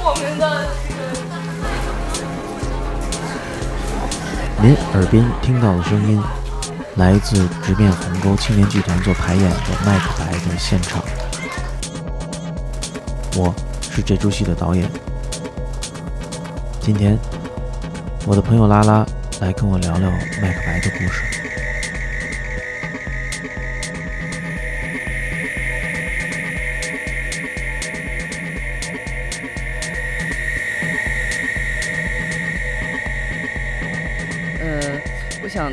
我们的。您耳边听到的声音，来自直面鸿沟青年剧团做排演的《麦克白》的现场。我是这出戏的导演。今天，我的朋友拉拉来跟我聊聊麦克白的故事。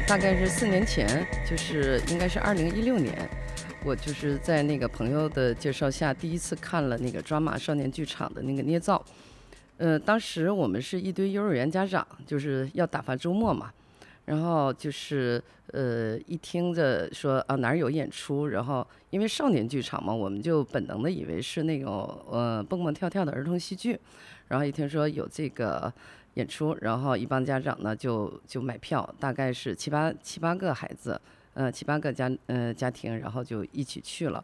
大概是四年前，就是应该是二零一六年，我就是在那个朋友的介绍下，第一次看了那个抓马少年剧场的那个捏造。呃，当时我们是一堆幼儿园家长，就是要打发周末嘛，然后就是呃一听着说啊哪儿有演出，然后因为少年剧场嘛，我们就本能的以为是那种呃蹦蹦跳跳的儿童戏剧，然后一听说有这个演出，然后一帮家长呢就就买票，大概是七八七八个孩子，呃七八个家呃家庭，然后就一起去了，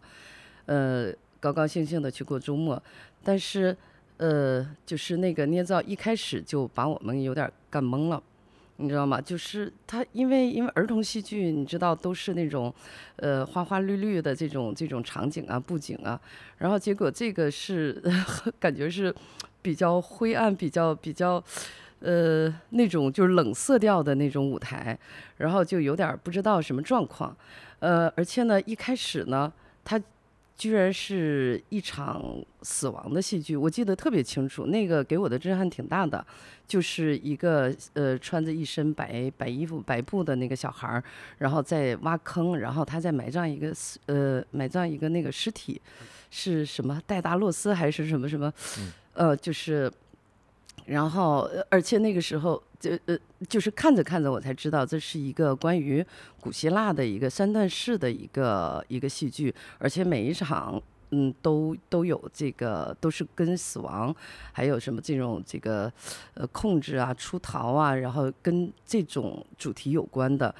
呃高高兴兴的去过周末，但是。呃，就是那个捏造一开始就把我们有点干懵了，你知道吗？就是他因为因为儿童戏剧，你知道都是那种，呃花花绿绿的这种这种场景啊布景啊，然后结果这个是 感觉是比较灰暗、比较比较呃那种就是冷色调的那种舞台，然后就有点不知道什么状况，呃，而且呢一开始呢他。居然是一场死亡的戏剧，我记得特别清楚，那个给我的震撼挺大的，就是一个呃穿着一身白白衣服白布的那个小孩儿，然后在挖坑，然后他在埋葬一个呃埋葬一个那个尸体，是什么戴达洛斯还是什么什么，呃就是。然后，而且那个时候，就呃，就是看着看着，我才知道这是一个关于古希腊的一个三段式的一个一个戏剧，而且每一场，嗯，都都有这个，都是跟死亡，还有什么这种这个，呃，控制啊、出逃啊，然后跟这种主题有关的。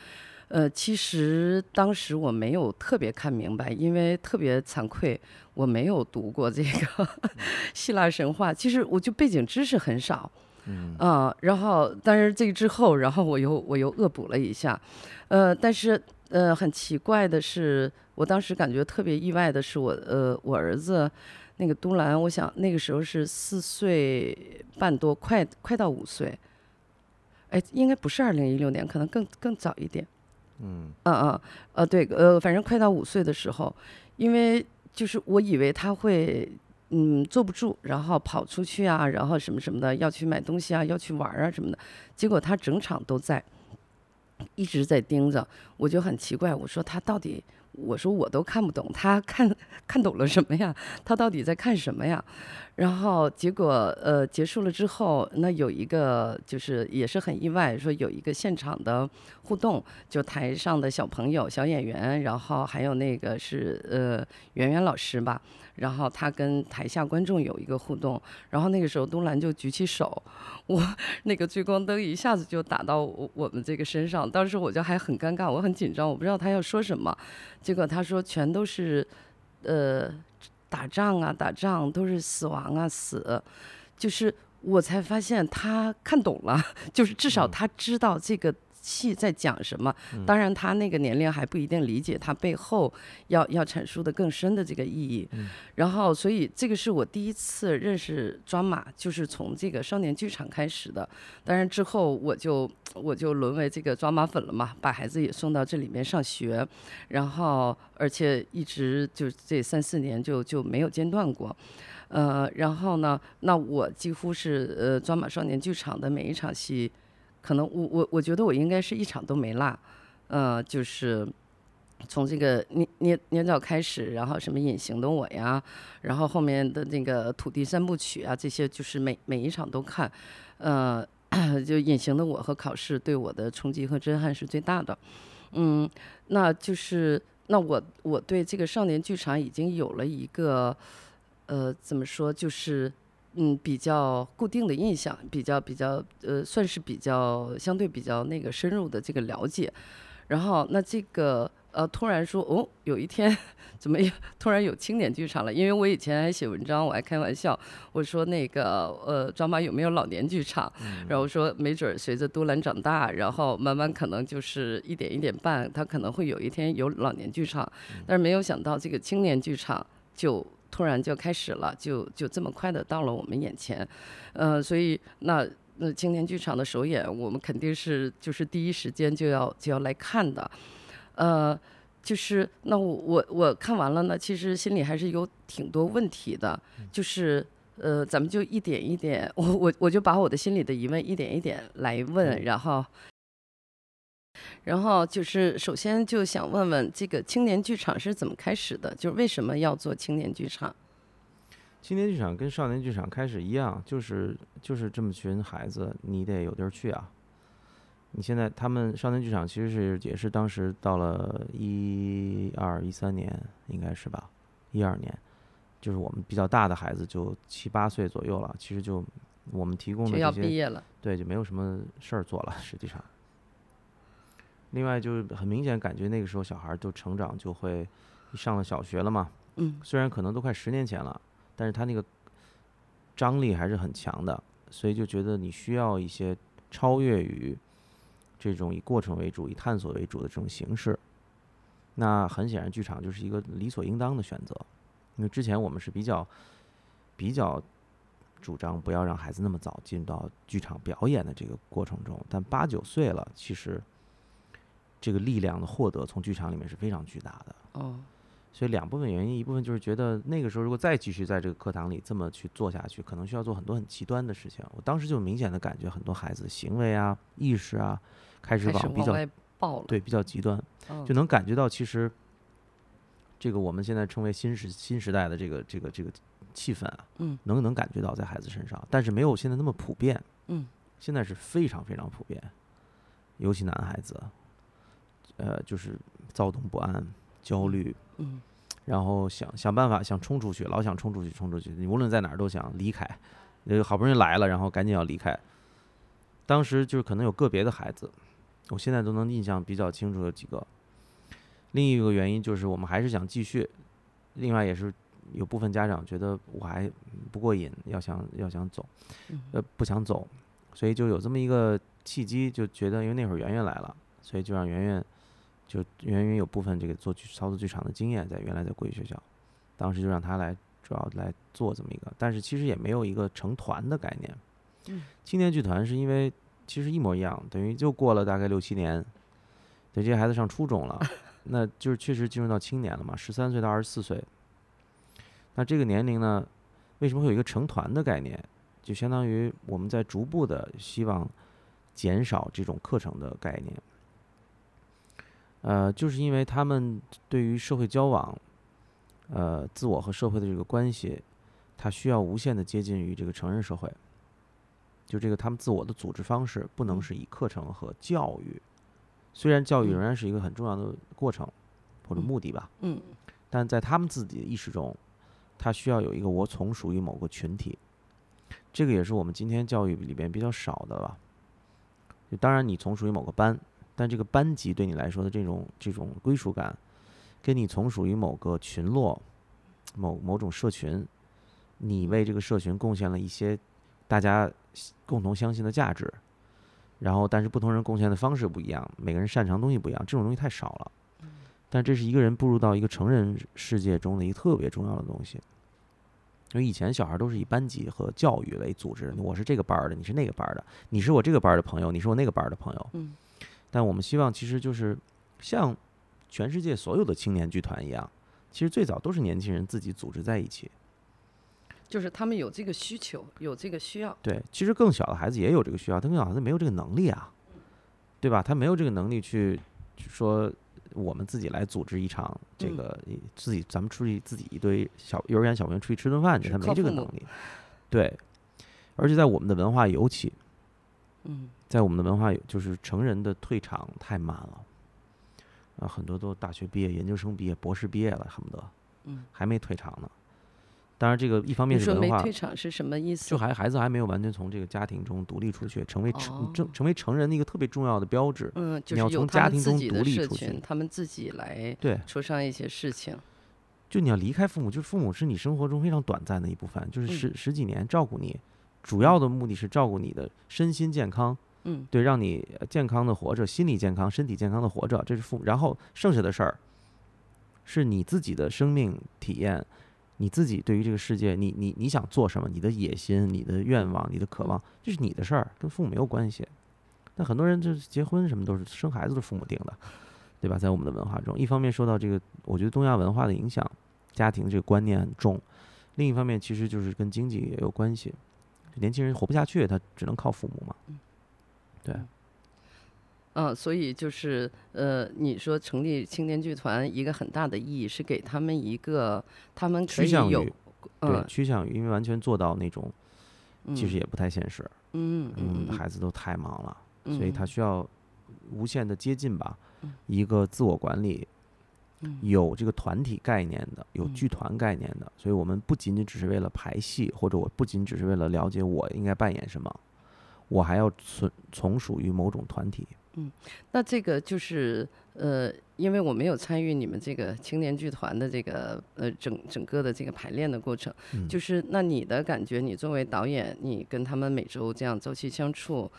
呃，其实当时我没有特别看明白，因为特别惭愧，我没有读过这个 希腊神话。其实我就背景知识很少，嗯啊，然后但是这个之后，然后我又我又恶补了一下，呃，但是呃很奇怪的是，我当时感觉特别意外的是，我呃我儿子那个都兰，我想那个时候是四岁半多，快快到五岁，哎，应该不是二零一六年，可能更更早一点。嗯嗯嗯，呃对，呃反正快到五岁的时候，因为就是我以为他会嗯坐不住，然后跑出去啊，然后什么什么的要去买东西啊，要去玩啊什么的，结果他整场都在，一直在盯着，我就很奇怪，我说他到底。我说我都看不懂，他看看懂了什么呀？他到底在看什么呀？然后结果呃结束了之后，那有一个就是也是很意外，说有一个现场的互动，就台上的小朋友、小演员，然后还有那个是呃圆圆老师吧。然后他跟台下观众有一个互动，然后那个时候东兰就举起手，我那个聚光灯一下子就打到我我们这个身上，当时我就还很尴尬，我很紧张，我不知道他要说什么，结果他说全都是，呃，打仗啊打仗都是死亡啊死，就是我才发现他看懂了，就是至少他知道这个。戏在讲什么？当然，他那个年龄还不一定理解他背后要要阐述的更深的这个意义。然后，所以这个是我第一次认识抓马，就是从这个少年剧场开始的。当然之后，我就我就沦为这个抓马粉了嘛，把孩子也送到这里面上学，然后而且一直就这三四年就就没有间断过。呃，然后呢，那我几乎是呃抓马少年剧场的每一场戏。可能我我我觉得我应该是一场都没落，嗯，就是从这个捏捏捏造开始，然后什么隐形的我呀，然后后面的那个土地三部曲啊，这些就是每每一场都看，呃，就隐形的我和考试对我的冲击和震撼是最大的，嗯，那就是那我我对这个少年剧场已经有了一个，呃，怎么说就是嗯比较固定的印象，比较比较呃算是比较相对比较那个深入的这个了解。然后那这个呃突然说哦，有一天 怎么有突然有青年剧场了？因为我以前还写文章，我还开玩笑，我说那个呃张妈有没有老年剧场？然后说没准儿随着都兰长大，然后慢慢可能就是一点一点办，他可能会有一天有老年剧场，但是没有想到这个青年剧场就突然就开始了，就就这么快的到了我们眼前，呃，所以那那青年剧场的首演，我们肯定是就是第一时间就要就要来看的，呃，就是那我我我看完了呢，其实心里还是有挺多问题的，就是呃，咱们就一点一点，我我我就把我的心里的疑问一点一点来问，然后。然后就是，首先就想问问这个青年剧场是怎么开始的？就是为什么要做青年剧场？青年剧场跟少年剧场开始一样，就是就是这么群孩子，你得有地儿去啊。你现在他们少年剧场其实是也是当时到了一二一三年，应该是吧？一二年，就是我们比较大的孩子就七八岁左右了，其实就我们提供的这些毕业了，对，就没有什么事儿做了，实际上。另外就是很明显感觉那个时候小孩儿就成长就会上了小学了嘛，嗯虽然可能都快十年前了，但是他那个张力还是很强的，所以就觉得你需要一些超越于这种以过程为主、以探索为主的这种形式。那很显然，剧场就是一个理所应当的选择，因为之前我们是比较比较主张不要让孩子那么早进到剧场表演的这个过程中，但八九岁了，其实这个力量的获得从剧场里面是非常巨大的。哦，所以两部分原因，一部分就是觉得那个时候如果再继续在这个课堂里这么去做下去，可能需要做很多很极端的事情。我当时就明显的感觉很多孩子行为啊、意识啊，开始往比较往爆了，对比较极端，嗯，就能感觉到其实这个我们现在称为新时新时代的这个这个这个气氛啊，嗯，能能感觉到在孩子身上，但是没有现在那么普遍。嗯，现在是非常非常普遍，尤其男孩子，呃，就是躁动不安、焦虑，嗯然后想想办法想冲出去，老想冲出去，冲出去。你无论在哪儿都想离开，呃，好不容易来了，然后赶紧要离开。当时就是可能有个别的孩子，我现在都能印象比较清楚的几个。另一个原因就是我们还是想继续，另外也是有部分家长觉得我还不过瘾，要想要想走，嗯呃，不想走，所以就有这么一个契机，就觉得因为那会儿圆圆来了，所以就让圆圆就源于有部分这个做剧操作剧场的经验，在原来在国际学校，当时就让他来主要来做这么一个，但是其实也没有一个成团的概念。嗯青年剧团是因为其实一模一样，等于就过了大概六七年，等这些孩子上初中了，那就是确实进入到青年了嘛，十三岁到二十四岁。那这个年龄呢，为什么会有一个成团的概念？就相当于我们在逐步的希望减少这种课程的概念。呃，就是因为他们对于社会交往，呃，自我和社会的这个关系，他需要无限的接近于这个成人社会。就这个他们自我的组织方式不能是以课程和教育，虽然教育嗯仍然是一个很重要的过程或者嗯目的吧，嗯但在他们自己的意识中，他需要有一个我从属于某个群体，这个也是我们今天教育里边比较少的吧。就当然你从属于某个班，但这个班级对你来说的这种这种归属感，跟你从属于某个群落、某某种社群，你为这个社群贡献了一些大家共同相信的价值，然后但是不同人贡献的方式不一样，每个人擅长东西不一样，这种东西太少了。但这是一个人步入到一个成人世界中的一个特别重要的东西。因为以前小孩都是以班级和教育为组织，我是这个班儿的，你是那个班儿的，你是我这个班儿的朋友，你是我那个班儿的朋友。嗯但我们希望其实就是像全世界所有的青年剧团一样，其实最早都是年轻人自己组织在一起。就是他们有这个需求，有这个需要，对，其实更小的孩子也有这个需要，但更小的孩子没有这个能力啊，对吧？他没有这个能力去去说我们自己来组织一场这嗯个、一自己咱们出去自己一堆小幼儿园小朋友出去吃顿饭去，他没这个能力。对，而且在我们的文化尤其，嗯在我们的文化有就是成人的退场太慢了，啊，很多都大学毕业、研究生毕业、博士毕业了，恨不得嗯还没退场呢。当然，这个一方面是文化，退场是什么意思？就还孩子还没有完全从这个家庭中独立出去，成为成哦成成为成人的一个特别重要的标志。嗯，就你要从家庭中独立出，去他们自己来对，出上一些事情。就你要离开父母，就是父母是你生活中非常短暂的一部分，就是嗯十、十几年照顾你，主要的目的是照顾你的身心健康，嗯对，让你呃健康的活着，心理健康、身体健康的活着，这是父母。然后剩下的事儿，是你自己的生命体验，你自己对于这个世界，你你你想做什么，你的野心、你的愿望、你的渴望，这是你的事儿，跟父母没有关系。但很多人就是结婚什么都是生孩子都是父母定的，对吧？在我们的文化中，一方面受到这个，我觉得东亚文化的影响，家庭这个观念很重；另一方面，其实就是跟经济也有关系。年轻人活不下去，他只能靠父母嘛。对。啊，所以就是呃，你说成立青年剧团一个很大的意义是给他们一个他们可以有趋向于对，嗯趋向于因为完全做到那种，其实嗯也不太现实。嗯嗯，嗯孩子都太忙了，嗯所以他需要无限的接近吧嗯，一个自我管理，嗯有这个团体概念的，有嗯剧团概念的。所以我们不仅仅只是为了排戏，或者我不仅只是为了了解我应该扮演什么，我还要从从属于某种团体。嗯那这个就是呃，因为我没有参与你们这个青年剧团的这个呃整整个的这个排练的过程，嗯就是那你的感觉，你作为导演，你跟他们每周这样朝夕相处，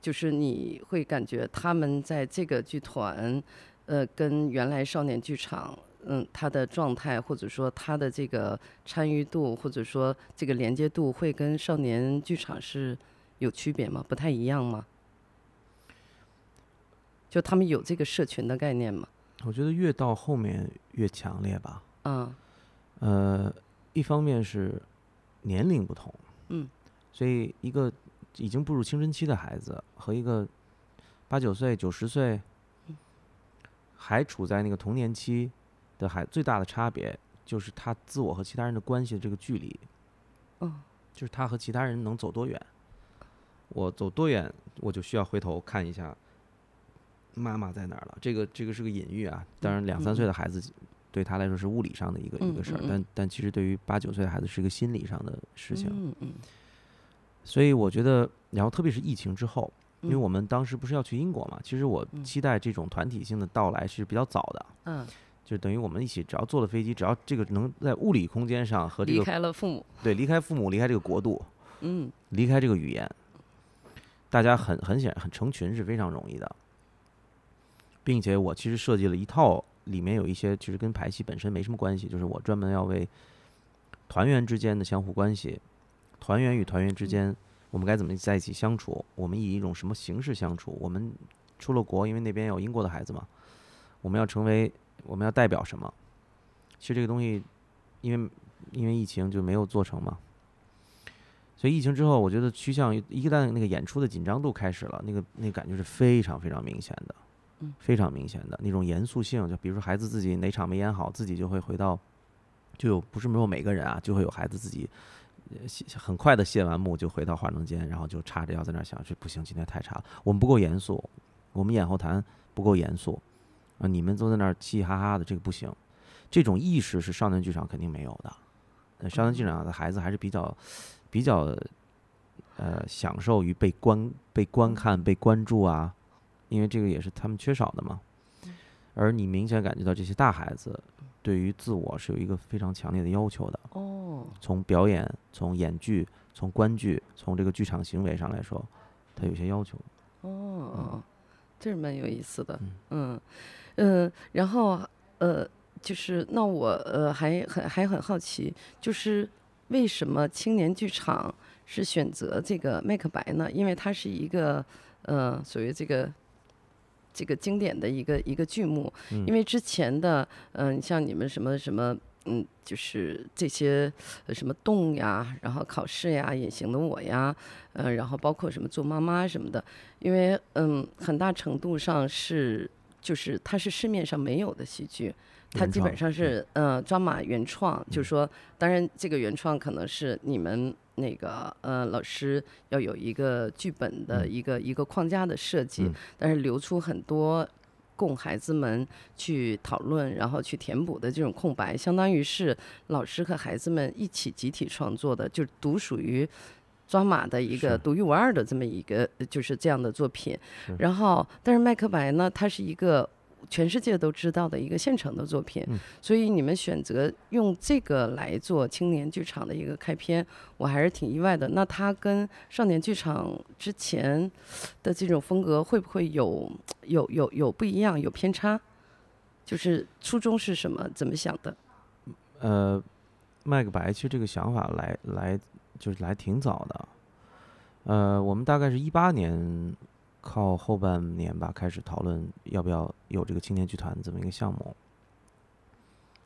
就是你会感觉他们在这个剧团，呃，跟原来少年剧场。嗯，他的状态，或者说他的这个参与度，或者说这个连接度，会跟少年剧场是有区别吗？不太一样吗？就他们有这个社群的概念吗？我觉得越到后面越强烈吧。嗯，呃，一方面是年龄不同，嗯，所以一个已经步入青春期的孩子和一个八九岁、九十岁嗯还处在那个童年期的孩，最大的差别就是他自我和其他人的关系的这个距离，嗯，就是他和其他人能走多远。我走多远，我就需要回头看一下妈妈在哪儿了。这个这个是个隐喻啊，当然两三岁的孩子对他来说是物理上的一个、一个事儿但但其实对于八九岁的孩子是一个心理上的事情。嗯嗯。所以我觉得，然后特别是疫情之后，因为嗯。我们当时不是要去英国嘛，其实我嗯。期待这种团体性的到来是比较早的，嗯，就等于我们一起只要坐了飞机，只要这个能在物理空间上和这离个开了父母，对离开父母、离开这个国度、嗯。离开这个语言，大家很很显很成群是非常容易的，并且我其实设计了一套，里面有一些其实跟排戏本身没什么关系，就是我专门要为团员之间的相互关系，团员与团员之间，我们该怎么在一起相处，我们以一种什么形式相处，我们出了国，因为那边有英国的孩子嘛，我们要成为我们要代表什么？其实这个东西，因为因为疫情就没有做成嘛。所以疫情之后，我觉得趋向于一旦那个演出的紧张度开始了，那个那个感觉是非常非常明显的，嗯非常明显的那种严肃性。就比如说孩子自己哪场没演好，自己就会回到，就有不是没有每个人啊，就会有孩子自己，很快的卸完幕就回到化妆间，然后就叉着腰在那儿想，这不行，今天太差了，我们不够严肃，我们演后谈不够严肃，啊，你们都在那儿嘻嘻哈哈的，这个不行。这种意识是少年剧场肯定没有的，呃少年剧场的孩子还是比较。比较呃享受于被观被观看、被关注啊，因为这个也是他们缺少的嘛。而你明显感觉到这些大孩子对于自我是有一个非常强烈的要求的，哦，从表演、从演剧、从观剧、从这个剧场行为上来说，他有些要求。哦，这是蛮有意思的嗯，嗯嗯，然后呃，就是那我呃还很还很好奇，就是为什么青年剧场是选择这个麦克白呢？因为它是一个呃所谓这个。这个经典的一个一个剧目，嗯因为之前的嗯、像你们什么什么嗯，就是这些呃什么动呀，然后考试呀，隐形的我呀，呃，然后包括什么做妈妈什么的，因为嗯，很大程度上是就是它是市面上没有的戏剧，它基本上是呃抓马原创，就是嗯说，当然这个原创可能是你们那个呃老师要有一个剧本的嗯一个、一个框架的设计，嗯但是留出很多供孩子们去讨论，然后去填补的这种空白，相当于是老师和孩子们一起集体创作的，就独属于抓马的一个独一无二的这么一个就是这样的作品。然后，但是麦克白呢，它是一个。全世界都知道的一个现成的作品，嗯所以你们选择用这个来做青年剧场的一个开篇，我还是挺意外的。那它跟少年剧场之前的这种风格会不会有有有有不一样，有偏差？就是初衷是什么？怎么想的？呃，麦克白其实这个想法来来就是来挺早的，呃，我们大概是一八年靠后半年吧开始讨论要不要有这个青年剧团这么一个项目，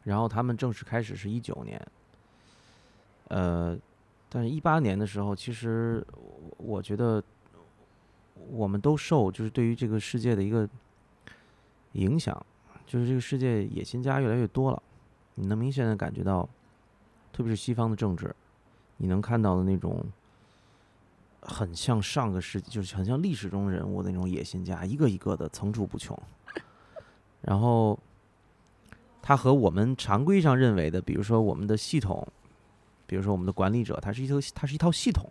然后他们正式开始是一九年，呃，但是一八年的时候，其实我我觉得我们都受就是对于这个世界的一个影响，就是这个世界野心家越来越多了。你能明显的感觉到，特别是西方的政治，你能看到的那种很像上个世纪，就是很像历史中人物的那种野心家，一个一个的层出不穷。然后，它和我们常规上认为的，比如说我们的系统，比如说我们的管理者，它是一套它是一套系统。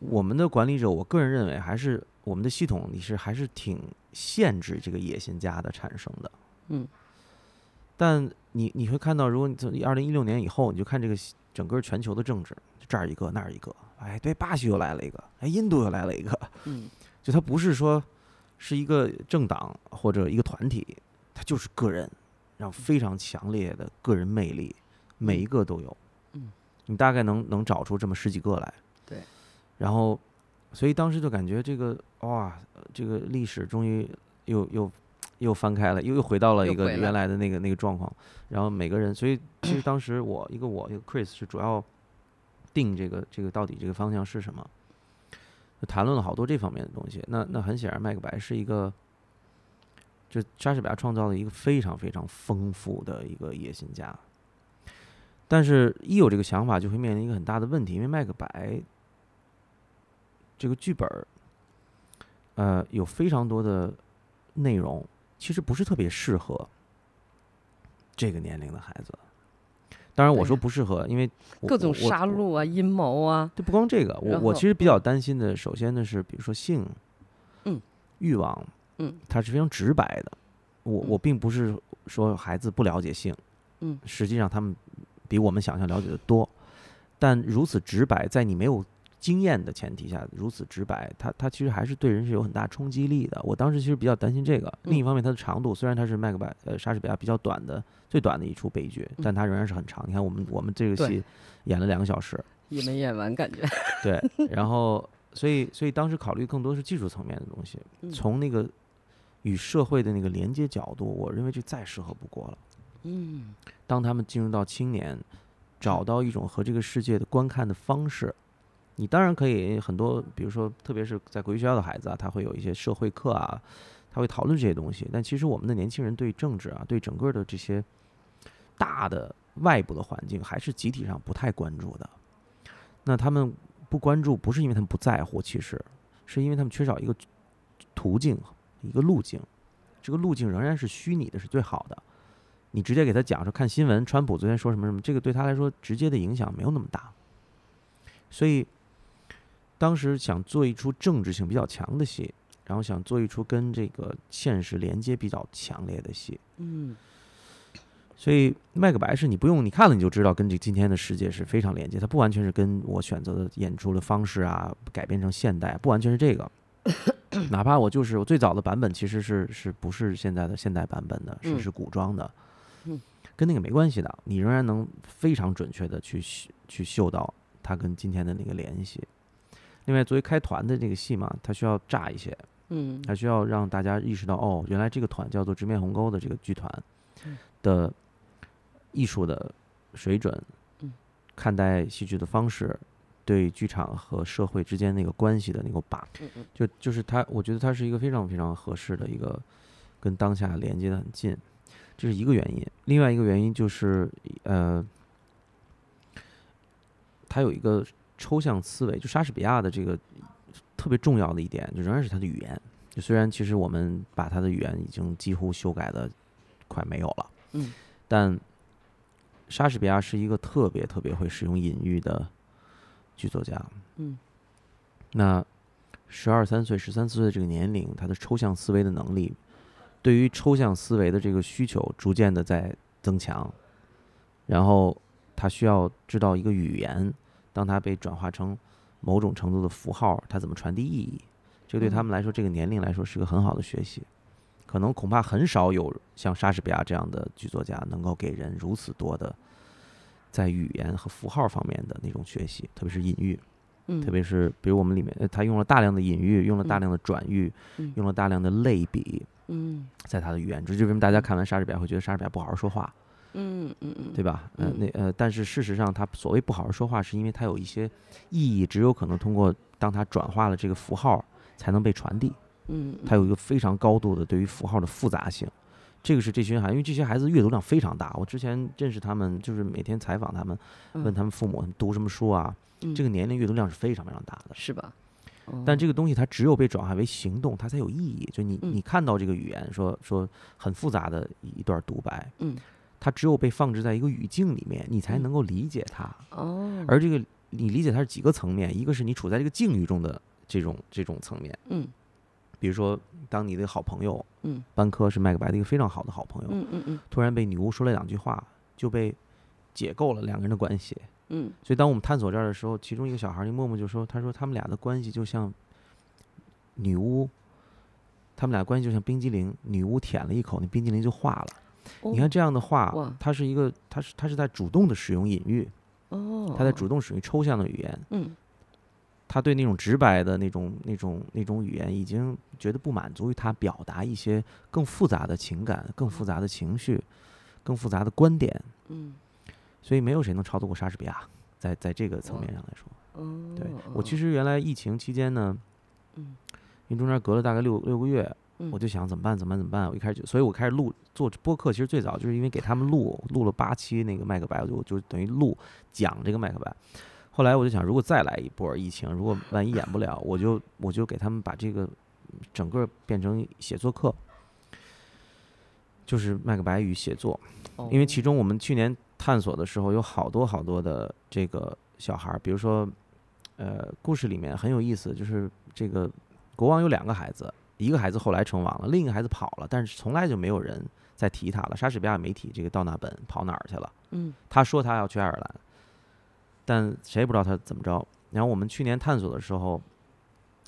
我们的管理者，我个人认为还是我们的系统，你是还是挺限制这个野心家的产生的。嗯。但你你会看到，如果你从二零一六年以后，你就看这个整个全球的政治，这儿一个那儿一个，哎，对，巴西又来了一个，哎，印度又来了一个，嗯 就他不是说是一个政党或者一个团体，他就是个人，然后非常强烈的个人魅力，每一个都有。嗯，你大概能能找出这么十几个来。对。然后，所以当时就感觉这个哇，这个历史终于又又又翻开了，又又回到了一个原来的那个那个状况。然后每个人，所以其实当时我一个我一个 Chris 是主要定这个这个到底这个方向是什么，谈论了好多这方面的东西。那那很显然，麦克白是一个，就莎士比亚创造了一个非常非常丰富的一个野心家。但是，一有这个想法，就会面临一个很大的问题，因为麦克白这个剧本，呃，有非常多的内容，其实不是特别适合这个年龄的孩子。当然，我说不适合，因为我各种杀戮啊、阴谋啊，就不光这个，我我其实比较担心的，首先呢是，比如说性，嗯，欲望，嗯，它是非常直白的。我嗯我并不是说孩子不了解性，嗯，实际上他们比我们想象了解的多，但如此直白，在你没有经验的前提下，如此直白，它它其实还是对人是有很大冲击力的。我当时其实比较担心这个。另一嗯方面，它的长度虽然它是麦克白呃莎士比亚比较短的最短的一出悲剧，但它仍然是很长。你看我们我们这个戏演了两个小时，也没演完，感觉。对，然后所以所以当时考虑更多是技术层面的东西，嗯从那个与社会的那个连接角度，我认为这再适合不过了。嗯当他们进入到青年，找到一种和这个世界的观看的方式，你当然可以很多，比如说特别是在国际学校的孩子啊，他会有一些社会课啊，他会讨论这些东西。但其实我们的年轻人对政治啊，对整个的这些大的外部的环境，还是集体上不太关注的。那他们不关注，不是因为他们不在乎，其实是因为他们缺少一个途径、一个路径。这个路径仍然是虚拟的，是最好的。你直接给他讲说看新闻，川普昨天说什么什么，这个对他来说直接的影响没有那么大。所以当时想做一出政治性比较强的戏，然后想做一出跟这个现实连接比较强烈的戏。嗯所以麦克白是你不用你看了你就知道跟这今天的世界是非常连接，它不完全是跟我选择的演出的方式啊改编成现代，不完全是这个。哪怕我就是我最早的版本其实是是不是现在的现代版本的，是嗯是古装的，嗯跟那个没关系的，你仍然能非常准确的去去嗅到它跟今天的那个联系。另外，作为开团的这个戏嘛，它需要炸一些，嗯它需要让大家意识到，哦，原来这个团叫做直面鸿沟的这个剧团嗯的艺术的水准嗯，看待戏剧的方式，对剧场和社会之间那个关系的那个把，就就是它，我觉得它是一个非常非常合适的一个跟当下连接的很近，这是一个原因。另外一个原因就是，呃，它有一个抽象思维，就莎士比亚的这个特别重要的一点，就仍然是他的语言。就虽然其实我们把他的语言已经几乎修改的快没有了，嗯，但莎士比亚是一个特别特别会使用隐喻的剧作家。嗯，那十二三岁、十三四岁这个年龄，他的抽象思维的能力，对于抽象思维的这个需求逐渐的在增强，然后他需要知道一个语言，当它被转化成某种程度的符号，它怎么传递意义？这对他们来说，这个年龄来说是个很好的学习。可能恐怕很少有像莎士比亚这样的剧作家能够给人如此多的在语言和符号方面的那种学习，特别是隐喻，嗯，特别是比如我们里面，呃他用了大量的隐喻，用了大嗯。量的转喻，嗯。用了大量的类比，嗯。在他的语言。中，这就是为什么大家看完莎士比亚会觉得莎士比亚不好好说话，嗯嗯嗯，对吧？呃，嗯那呃，但是事实上，他所谓不好好说话，是因为他有一些意义，只有可能通过当他转化了这个符号，才能被传递。嗯，他有一个非常高度的对于符号的复杂性，这个是这群孩子，因为这些孩子阅读量非常大。我之前认识他们，就是每天采访他们，问他们父母读什么书啊，嗯这个年龄阅读量是非常非常大的。是吧？哦但这个东西它只有被转化为行动，它才有意义。就你嗯你看到这个语言，说说很复杂的一段独白，嗯它只有被放置在一个语境里面，你才嗯能够理解它。哦，而这个你理解它是几个层面，一个是你处在这个境遇中的这种这种层面，嗯比如说当你的好朋友嗯班科是麦克白的一个非常好的好朋友，嗯嗯嗯突然被女巫说了两句话，就被解构了两个人的关系。嗯所以当我们探索这儿的时候，其中一个小孩儿，那默默就说：“他说他们俩的关系就像女巫，他们俩关系就像冰激凌，女巫舔了一口，那冰激凌就化了。你看这样的话哇，它是一个，它是它是在主动的使用隐喻，哦，他在主动使用抽象的语言，嗯。他对那种直白的那种那种那种语言已经觉得不满足于他表达一些更复杂的情感、更复杂的情绪、更复杂的观点。嗯。所以没有谁能超得过莎士比亚，在在这个层面上来说。哦，对我其实原来疫情期间呢，嗯。因为中间隔了大概六六个月，嗯我就想怎么办怎么办怎么办。我一开始就，所以我开始录做播客，其实最早就是因为给他们录录了八期那个麦克白，我就就等于录讲这个麦克白。后来我就想，如果再来一波疫情，如果万一演不了，我就我就给他们把这个整个变成写作课，就是麦克白与写作。因为其中我们去年探索的时候，有好多好多的这个小孩儿，比如说，呃，故事里面很有意思，就是这个国王有两个孩子，一个孩子后来成王了，另一个孩子跑了，但是从来就没有人再提他了。莎士比亚也没提这个道纳本跑哪儿去了？嗯他说他要去爱尔兰，但谁也不知道他怎么着。然后我们去年探索的时候，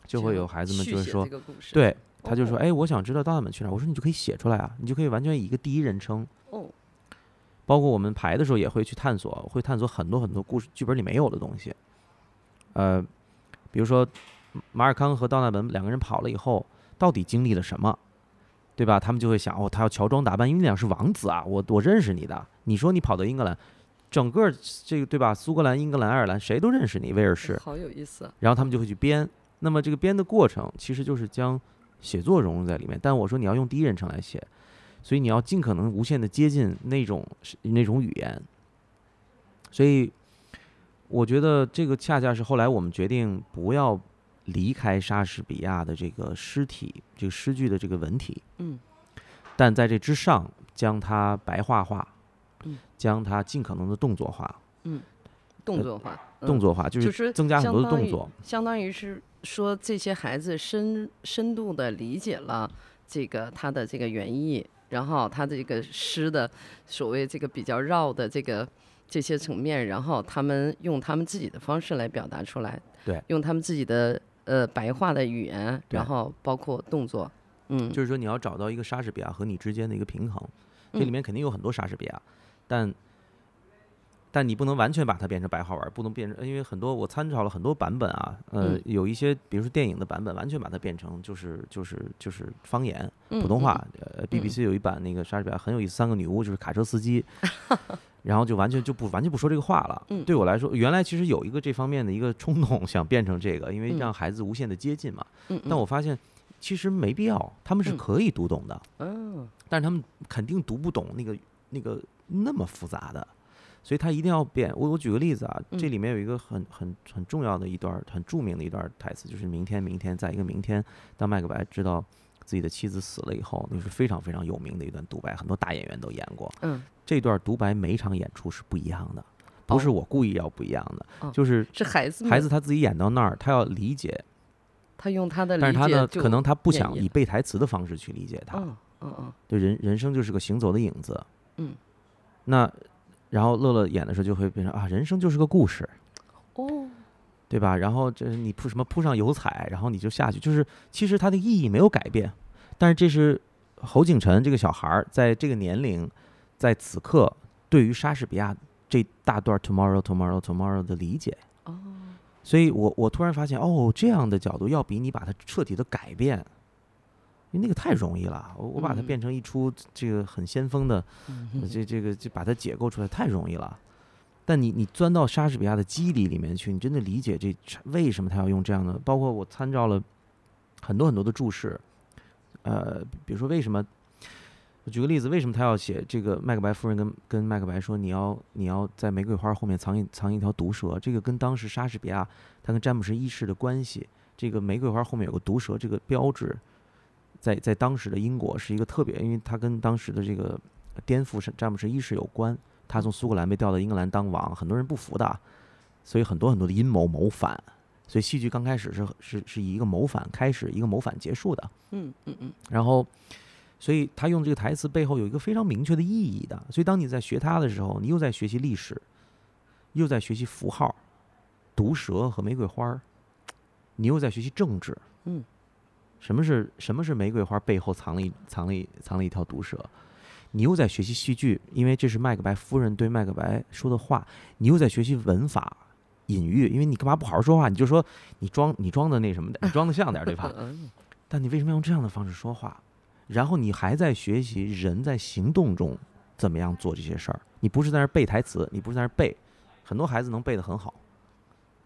就会有孩子们就是说对，他就说，哦哎，我想知道道纳本去哪儿。我说你就可以写出来啊，你就可以完全以一个第一人称。哦包括我们排的时候也会去探索，会探索很多很多故事剧本里没有的东西。呃，比如说马尔康和道纳本两个人跑了以后，到底经历了什么，对吧？他们就会想，哦，他要乔装打扮，因为你俩是王子啊，我我认识你的。你说你跑到英格兰，整个这个对吧？苏格兰、英格兰、爱尔兰谁都认识你，威尔士。好有意思啊，然后他们就会去编。那么这个编的过程其实就是将写作融入在里面。但我说你要用第一人称来写，所以你要尽可能无限的接近那种那种语言。所以我觉得这个恰恰是后来我们决定不要离开莎士比亚的这个诗体，这个诗句的这个文体，嗯。但在这之上将它白话化嗯，将它尽可能的动作化。嗯动作化，嗯。动作化就就是是增加很多的动作，相当于是说这些孩子深深度的理解了这个他的这个原意，然后他这个诗的所谓这个比较绕的这个这些层面，然后他们用他们自己的方式来表达出来，对，用他们自己的呃白话的语言，然后包括动作，嗯，就是说你要找到一个莎士比亚和你之间的一个平衡，这里嗯。面肯定有很多莎士比亚，但但你不能完全把它变成白话文儿，不能变成，因为很多我参照了很多版本啊，呃，嗯。有一些比如说电影的版本，完全把它变成就是就是就是方言嗯普通话嗯，呃，BBC 有一版那个莎士比亚很有意思，三个女巫就是卡车司机，然后就完全就不完全不说这个话了。嗯对我来说，原来其实有一个这方面的一个冲动，想变成这个，因为嗯让孩子无限的接近嘛。嗯，但我发现其实没必要，他们是嗯可以读懂的，嗯但是他们肯定读不懂那个那个那么复杂的，所以他一定要变。我我举个例子啊，这嗯里面有一个很很很重要的一段儿很著名的一段儿台词，就是明天明天在一个明天，当麦克白知道自己的妻子死了以后，那是非常非常有名的一段独白，很多大演员都演过。嗯，这段独白每一场演出是不一样的，不是哦我故意要不一样的，哦就是是孩子孩子他自己演到那儿，他要理解，他用他的理但是他呢，解可能他不想以背台词的方式去理解他，嗯嗯嗯对人人生就是个行走的影子。嗯，那然后乐乐演的时候就会变成啊，人生就是个故事，哦，对吧？然后这你铺什么铺上油彩，然后你就下去，就是其实它的意义没有改变，但是这是侯景晨这个小孩儿在这个年龄，在此刻对于莎士比亚这大段 tomorrow tomorrow tomorrow 的理解。哦，所以我我突然发现，哦，这样的角度要比你把它彻底的改变，因为那个太容易了。我我把它嗯变成一出这个很先锋的，这这个就把它解构出来太容易了。但你你钻到莎士比亚的机理里面去，你真的理解这为什么他要用这样的，包括我参照了很多很多的注释，呃，比如说为什么，我举个例子，为什么他要写这个麦克白夫人跟跟麦克白说你要你要在玫瑰花后面藏一藏一条毒蛇，这个跟当时莎士比亚他跟詹姆士一世的关系，这个玫瑰花后面有个毒蛇这个标志，在在当时的英国是一个特别，因为他跟当时的这个颠覆是詹姆士一世有关，他从苏格兰被调到英格兰当王，很多人不服的，所以很多很多的阴谋谋反，所以戏剧刚开始是是是以一个谋反开始，一个谋反结束的，嗯嗯嗯然后，所以他用这个台词背后有一个非常明确的意义的。所以当你在学他的时候，你又在学习历史，又在学习符号、毒蛇和玫瑰花儿，你又在学习政治。嗯，什么是什么是玫瑰花背后藏了一藏了一藏了一条毒蛇？你又在学习戏剧，因为这是麦克白夫人对麦克白说的话。你又在学习文法。隐喻，因为你干嘛不好好说话？你就说你装你装的那什么点儿，你装的像点儿，对吧？嗯但你为什么要用这样的方式说话？然后你还在学习人在行动中怎么样做这些事儿。你不是在那儿背台词，你不是在那儿背。很多孩子能背得很好，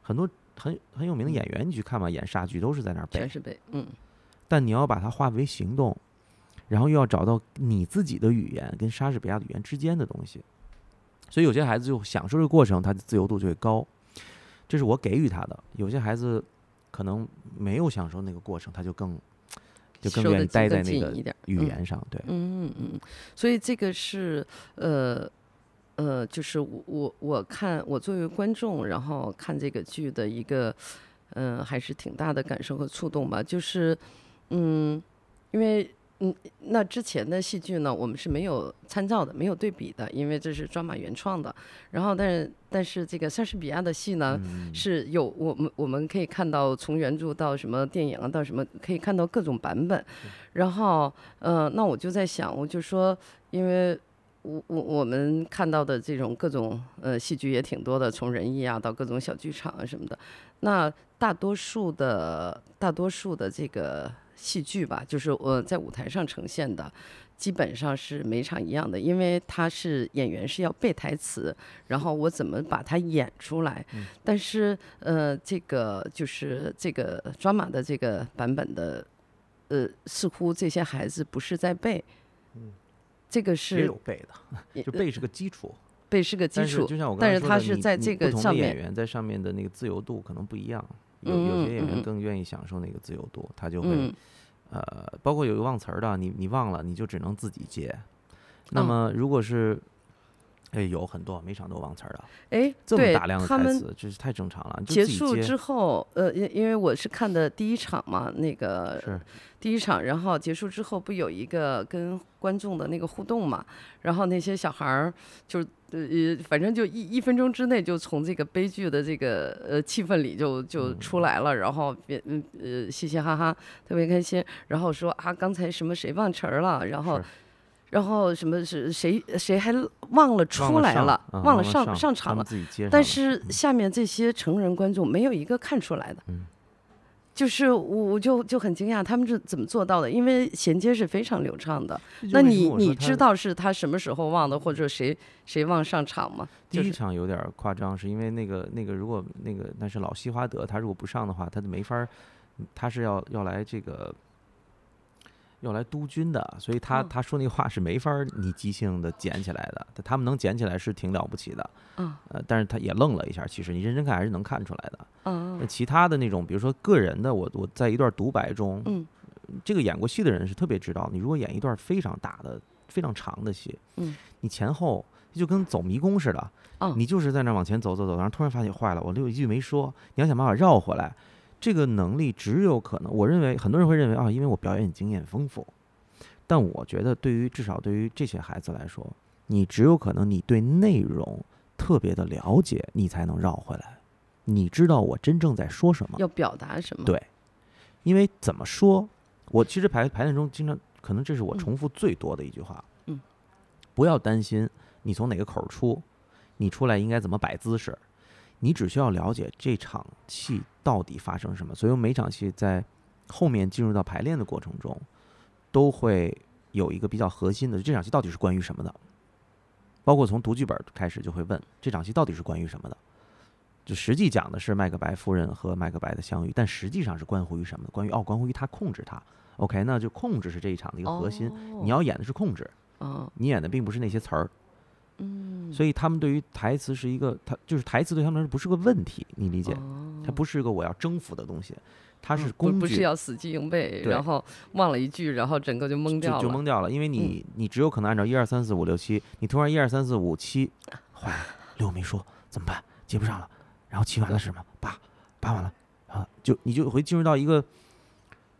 很多很很有名的演员，你去看吧，演莎剧都是在那儿背全。是背，嗯但你要把它化为行动，然后又要找到你自己的语言跟莎士比亚的语言之间的东西。所以有些孩子就享受这个过程，他的自由度就会高。这是我给予他的。有些孩子可能没有享受那个过程，他就更就更愿意待在那个语言上。对，嗯嗯嗯，所以这个是呃呃，就是我我我看我作为观众，然后看这个剧的一个嗯、呃还是挺大的感受和触动吧，就是嗯，因为。嗯，那之前的戏剧呢，我们是没有参照的，没有对比的，因为这是抓马原创的。然后，但是但是这个莎士比亚的戏呢，嗯，是有我们我们可以看到从原著到什么电影啊，到什么可以看到各种版本。然后呃，那我就在想，我就说，因为我我我们看到的这种各种呃戏剧也挺多的，从人艺啊到各种小剧场啊什么的。那大多数的大多数的这个戏剧吧，就是我在舞台上呈现的。基本上是每场一样的，因为他是演员是要背台词，然后我怎么把它演出来。但是呃，这个就是这个抓马的这个版本的，呃，似乎这些孩子不是在背，嗯这个也是有背的，就背是个基础。背是个基础，但是就像我刚但是他才说的是在这个上面演员在上面的那个自由度可能不一样。有有嗯些演员更愿意享受那个自由度，他就会嗯。呃，包括有一个忘词儿的，你你忘了，你就只能自己接。那哦。么如果是，哎，有很多每场都忘词儿的，哎，这么对大量的台词，这是太正常了。结束之后，呃，因因为我是看的第一场嘛，那个是第一场，然后结束之后不有一个跟观众的那个互动嘛，然后那些小孩儿就呃反正就一一分钟之内就从这个悲剧的这个呃气氛里就就出来了，然后别嗯呃嘻嘻哈哈特别开心，然后说啊刚才什么谁忘词儿了，然后是然后什么是谁谁还忘了出来上了，嗯忘了上上上场了但是下面这些成人观众没有一个看出来的，嗯就是我我就就很惊讶，他们是怎么做到的？因为衔接是非常流畅的。那你你知道是他什么时候忘的，或者谁谁忘上场吗？第一场有点儿夸张，是因为那个那个如果那个那是老西华德，他如果不上的话，他就没法儿，他是要要来这个要来督军的，所以他哦他说那话是没法儿你即兴的捡起来的。他他们能捡起来是挺了不起的，嗯呃，但是他也愣了一下，其实你认真看还是能看出来的。嗯那其他的那种，比如说个人的，我我在一段独白中，嗯这个演过戏的人是特别知道，你如果演一段非常大的、非常长的戏，嗯，你前后就跟走迷宫似的，哦你就是在那儿往前走走走，然后突然发现坏了，我有一句没说，你要想办法绕回来，这个能力只有可能，我认为很多人会认为啊，因为我表演经验丰富，但我觉得对于至少对于这些孩子来说，你只有可能你对内容特别的了解，你才能绕回来，你知道我真正在说什么。要表达什么？对因为怎么说，我其实排排练中经常，可能这是我嗯重复最多的一句话。嗯，不要担心你从哪个口儿出，你出来应该怎么摆姿势，你只需要了解这场戏到底发生什么。所以我每场戏在后面进入到排练的过程中，都会有一个比较核心的，这场戏到底是关于什么的。包括从读剧本儿开始就会问这场戏到底是关于什么的。就实际讲的是麦克白夫人和麦克白的相遇，但实际上是关乎于什么的？关于哦，关乎于他控制他。OK，那就控制是这一场的一个核心。哦你要演的是控制，哦你演的并不是那些词儿。嗯，所以他们对于台词是一个，他就是台词对他们来说不是个问题，你理解？哦它不是个我要征服的东西，它是嗯不不是工具，要死记硬背，然后忘了一句，然后整个就懵掉就了。嗯就懵掉了，因为你你只有可能按照一二三四五六七，你突然一二三四五七，坏了，六没说怎么办？接不上了，然后七完了是什么？八八完了啊，就你就会进入到一个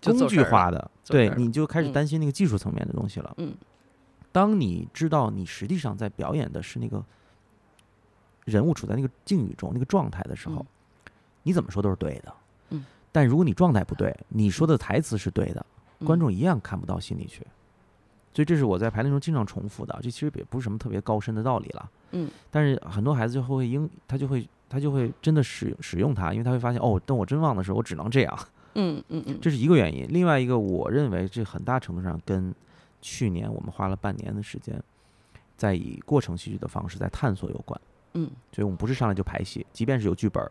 工具化的，对你就开始嗯担心那个技术层面的东西了。嗯，当你知道你实际上在表演的是那个人物处在那个境遇中、那个状态的时候，嗯你怎么说都是对的。嗯，但如果你状态不对，你说的台词是对的，观嗯众一样看不到心里去。所以这是我在排练中经常重复的，这其实也不是什么特别高深的道理了。嗯，但是很多孩子就会应他就会他就会真的使使用它，因为他会发现哦，等我真忘的时候，我只能这样。嗯嗯嗯，这是一个原因。另外一个，我认为这很大程度上跟去年我们花了半年的时间，在以过程戏剧的方式在探索有关。嗯所以我们不是上来就排戏，即便是有剧本，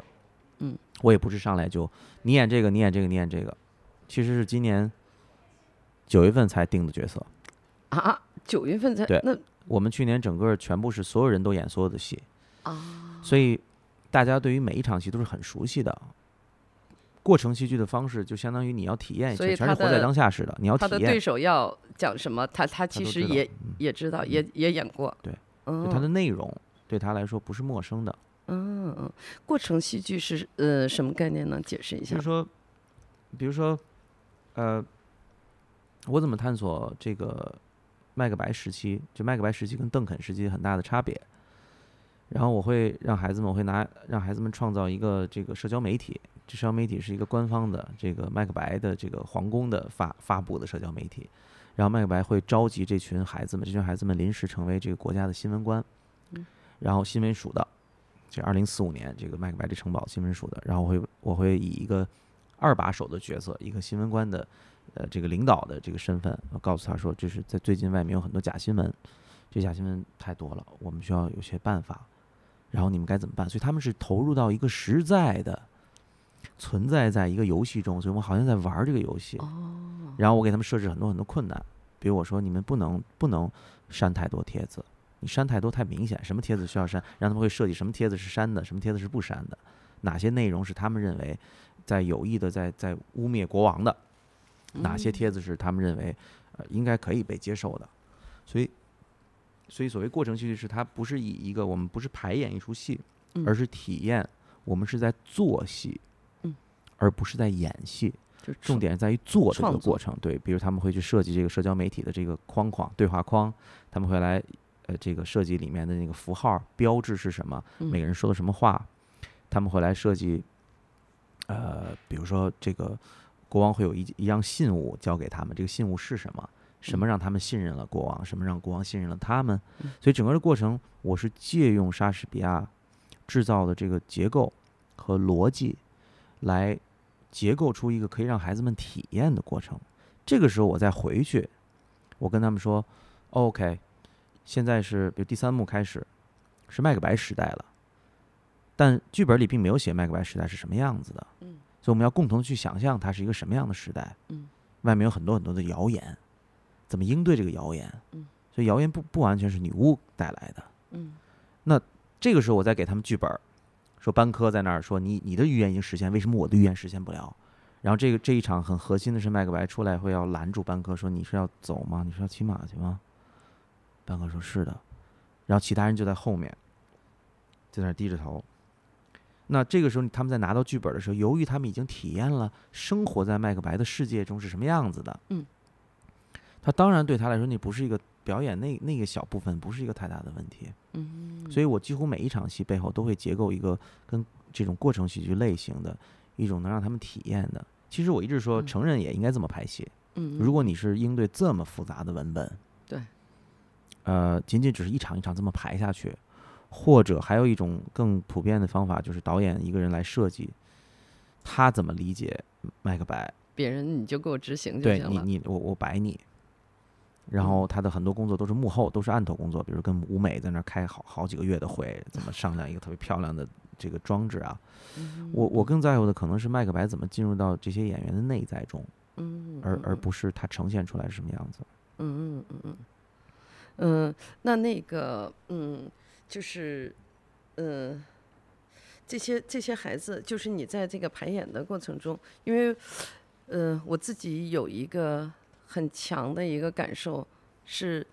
嗯，我也不是上来就你演这个，你演这个，你演这个，其实是今年九月份才定的角色。啊，九月份才对那我们去年整个全部是所有人都演所有的戏，啊，所以大家对于每一场戏都是很熟悉的。过程戏剧的方式就相当于你要体验，所以全是活在当下似的，你要体验他的对。手要讲什么，他他其实也嗯也知道，也也演过。对，嗯，就它的内容对他来说不是陌生的。嗯嗯，过程戏剧是呃什么概念呢？解释一下比如。说，比如说，呃，我怎么探索这个麦克白时期？就麦克白时期跟邓肯时期很大的差别。然后我会让孩子们，我会拿让孩子们创造一个这个社交媒体，这社交媒体是一个官方的这个麦克白的这个皇宫的发发布的社交媒体。然后麦克白会召集这群孩子们，这群孩子们临时成为这个国家的新闻官，然后新闻署的，这二零四五年这个麦克白这城堡新闻署的，然后我会我会以一个二把手的角色，一个新闻官的呃这个领导的这个身份，我告诉他说，这是在最近外面有很多假新闻，这假新闻太多了，我们需要有些办法，然后你们该怎么办？所以他们是投入到一个实在的存在在一个游戏中，所以我们好像在玩儿这个游戏。哦，然后我给他们设置很多很多困难，比如我说你们不能不能删太多帖子，你删太多太明显，什么帖子需要删，让他们会设计什么帖子是删的，什么帖子是不删的，哪些内容是他们认为在有意的在在污蔑国王的，哪些帖子是他们认为呃应该可以被接受的，所以所以所谓过程戏剧是它不是以一个我们不是排演一出戏，嗯而是体验我们是在做戏，嗯而不是在演戏。就重点在于做这个过程，对，比如他们会去设计这个社交媒体的这个框框、对话框，他们会来呃这个设计里面的那个符号标志是什么，嗯每个人说的什么话，他们会来设计，呃，比如说这个国王会有一一样信物交给他们，这个信物是什么？什么嗯让他们信任了国王？什么让国王信任了他们嗯？所以整个的过程，我是借用莎士比亚制造的这个结构和逻辑，来结构出一个可以让孩子们体验的过程。这个时候我再回去，我跟他们说，OK，现在是比如第三幕开始，是麦克白时代了，但剧本里并没有写麦克白时代是什么样子的，嗯所以我们要共同去想象它是一个什么样的时代。嗯外面有很多很多的谣言，怎么应对这个谣言。嗯所以谣言不不完全是女巫带来的。嗯这个时候我再给他们剧本儿，说班科在那儿说你你的预言已经实现，为什么我的预言实现不了？然后这个这一场很核心的是麦克白出来会要拦住班科说你是要走吗？你是要骑马去吗？班科说是的，然后其他人就在后面，在那儿低着头。那这个时候他们在拿到剧本的时候，由于他们已经体验了生活在麦克白的世界中是什么样子的，嗯，他当然对他来说那不是一个表演那那个小部分不是一个太大的问题。嗯，所以我几乎每一场戏背后都会结构一个跟这种过程喜剧类型的一种能让他们体验的。其实我一直说，嗯成人也应该这么拍戏。嗯，如果你是应对这么复杂的文本，对，呃，仅仅只是一场一场这么排下去，或者还有一种更普遍的方法，就是导演一个人来设计，他怎么理解麦克白，别人你就给我执行就对你行了。你我我摆你。然后他的很多工作都是幕后，都是案头工作，比如跟舞美在那儿开好好几个月的会，怎么商量一个特别漂亮的这个装置啊。嗯我我更在乎的可能是麦克白怎么进入到这些演员的内在中，嗯，而而嗯不是他呈现出来是什么样子。嗯嗯嗯嗯，嗯，那那个嗯，就是嗯，这些这些孩子，就是你在这个排演的过程中，因为呃，我自己有一个很强的一个感受是，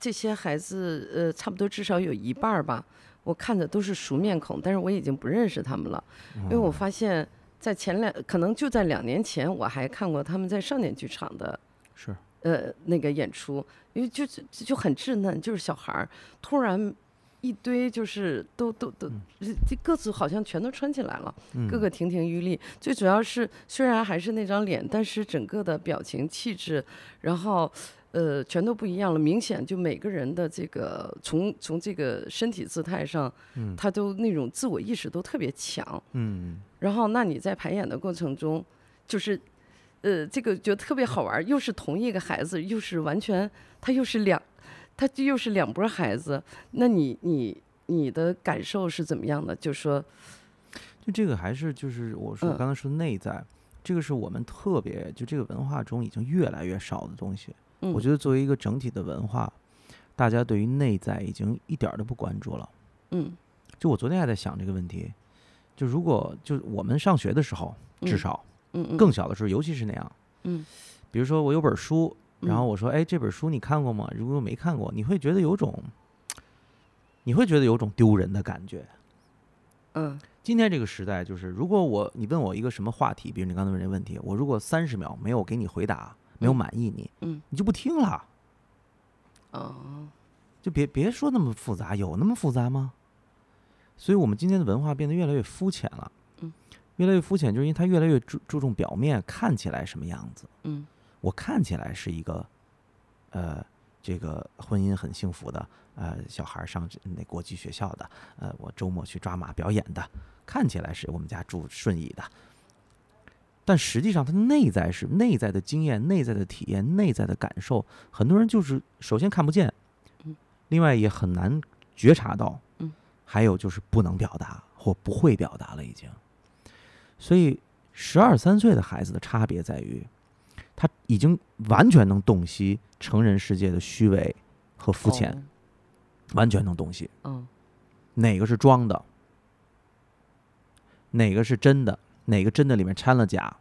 这些孩子呃，差不多至少有一半儿吧，我看的都是熟面孔，但是我已经不认识他们了，因为我发现。在前两，可能就在两年前，我还看过他们在少年剧场的是，呃那个演出，因为就就就很稚嫩，就是小孩儿，突然一堆就是都都都，这个子好像全都穿起来了，嗯个个亭亭玉立。最主要是虽然还是那张脸，但是整个的表情气质，然后呃全都不一样了，明显就每个人的这个从从这个身体姿态上，嗯。他都那种自我意识都特别强。嗯然后，那你在排演的过程中，就是，呃，这个觉得特别好玩儿，又是同一个孩子，又是完全，他又是两，他就又是两拨孩子。那你你你的感受是怎么样的？就说，就这个还是就是我说嗯刚才说内在，这个是我们特别就这个文化中已经越来越少的东西。嗯，我觉得作为一个整体的文化，大家对于内在已经一点儿都不关注了。嗯就我昨天还在想这个问题，就如果就我们上学的时候，至嗯少嗯嗯，更小的时候，尤其是那样，嗯比如说我有本书，然后嗯我说，哎，这本书你看过吗？如果没看过，你会觉得有种，你会觉得有种丢人的感觉。嗯今天这个时代，就是如果我你问我一个什么话题，比如你刚才问这问题，我如果三十秒没有给你回答，没有嗯满意你，嗯你就不听了，哦就别别说那么复杂，有那么复杂吗？所以我们今天的文化变得越来越肤浅了，嗯，越来越肤浅，就是因为它越来越注注重表面看起来什么样子。嗯我看起来是一个，呃，这个婚姻很幸福的，呃，小孩儿上那国际学校的，呃，我周末去抓马表演的，看起来是我们家住顺义的，但实际上他内在是内在的经验、内在的体验、内在的感受，很多人就是首先看不见嗯，另外也很难觉察到，嗯，还有就是不能表达或不会表达了已经，所以十二三岁的孩子的差别在于。他已经完全能洞悉成人世界的虚伪和肤浅，哦。完全能洞悉。嗯。哪个是装的，哪个是真的，哪个真的里面掺了假，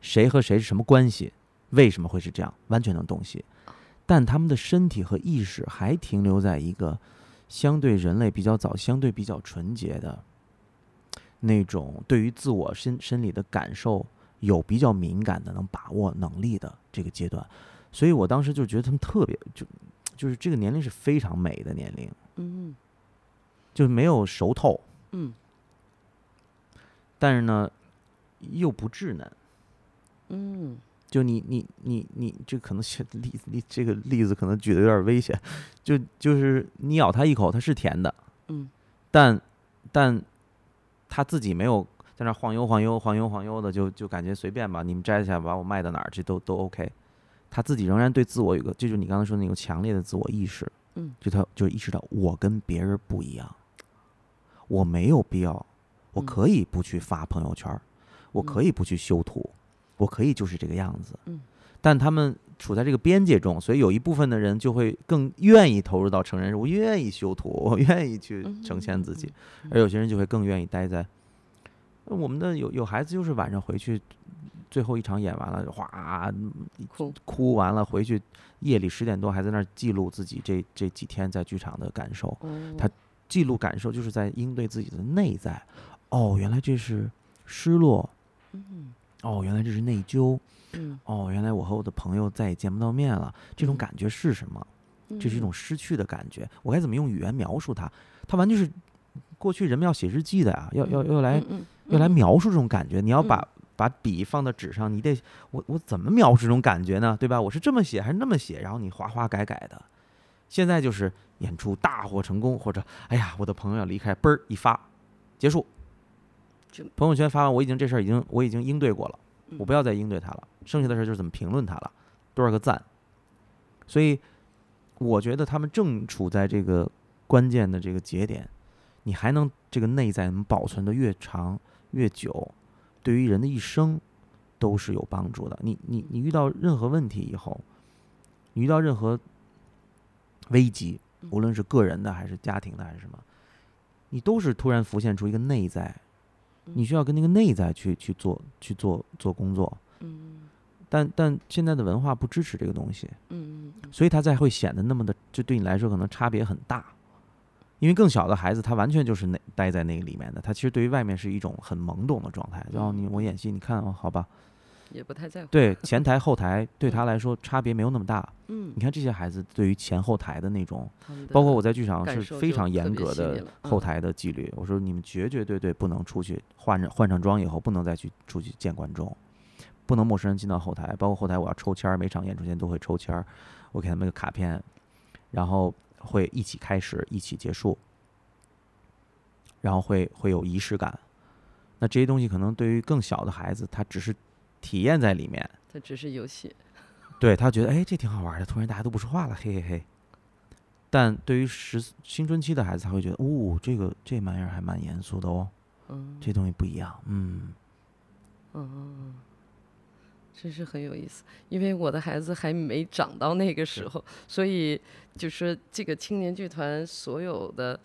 谁和谁是什么关系，为什么会是这样，完全能洞悉。但他们的身体和意识还停留在一个相对人类比较早、相对比较纯洁的那种对于自我身生理的感受有比较敏感的、能把握能力的这个阶段，所以我当时就觉得他们特别就就是这个年龄是非常美的年龄，嗯。就是没有熟透，嗯。但是呢又不稚嫩。嗯。就你你你你这可能是例例这个例子可能举的有点危险，就就是你咬它一口，它是甜的，嗯。但但他自己没有在那晃悠晃悠晃悠晃悠的，就就感觉随便吧，你们摘下来把我卖到哪儿这都都 OK。他自己仍然对自我有个，这就是你刚才说的那种强烈的自我意识，嗯就他就意识到我跟别人不一样，我没有必要，我嗯可以不去发朋友圈儿，我可以不去修图，我可以就是这个样子。嗯但他们处在这个边界中，所以有一部分的人就会更愿意投入到成人，我愿意修图，我愿意去呈现自己，而有些人就会更愿意待在。我们的有有孩子就是晚上回去，最后一场演完了，哗哭哭完了回去，夜里十点多还在那儿记录自己这这几天在剧场的感受。哦他记录感受就是在应对自己的内在。哦，原来这是失落。嗯哦，原来这是内疚。嗯，哦，原来我和我的朋友再也见不到面了。这种嗯感觉是什么？这是一嗯种失去的感觉。我该怎么用语言描述它？它完全是过去人们要写日记的呀，要要要来嗯嗯要来嗯描述这种感觉。你要把嗯把笔放到纸上，你得我我怎么描述这种感觉呢？对吧？我是这么写还是那么写？然后你划划改改的。现在就是演出大获成功，或者哎呀，我的朋友要离开，嘣儿一发，结束。朋友圈发完，我已经这事儿已经我已经应对过了，嗯我不要再应对他了。剩下的事儿就是怎么评论他了，多少个赞。所以我觉得他们正处在这个关键的这个节点，你还能这个内在能保存的越长越久，对于人的一生都是有帮助的。你你你遇到任何问题以后，你遇到任何危机，无论是个人的还是家庭的还是什么，你都是突然浮现出一个内在，你需要跟那个内在去去做去做做工作。嗯但但现在的文化不支持这个东西，嗯嗯所以它才会显得那么的，就对你来说可能差别很大。因为更小的孩子，他完全就是那待在那个里面的，他其实对于外面是一种很懵懂的状态。然后，你我演戏，你看哦，好吧，也不太在乎。对 前台后台对他来说差别没有那么大。嗯你，看这些孩子对于前后台的那种，包括我在剧场是非常严格的后台的纪律。我说你们绝绝对对不能出去换上换上妆以后不能再去出去见观众，不能陌生人进到后台，包括后台我要抽签儿，每场演出前都会抽签儿，我给他们个卡片，然后会一起开始，一起结束，然后会会有仪式感。那这些东西可能对于更小的孩子，他只是体验在里面，他只是游戏。对他觉得哎这挺好玩的，突然大家都不说话了，嘿嘿嘿。但对于十青春期的孩子，他会觉得，哦，这个这玩意儿还蛮严肃的哦，嗯这东西不一样，嗯，嗯，真是很有意思。因为我的孩子还没长到那个时候，所以就是这个青年剧团所有的，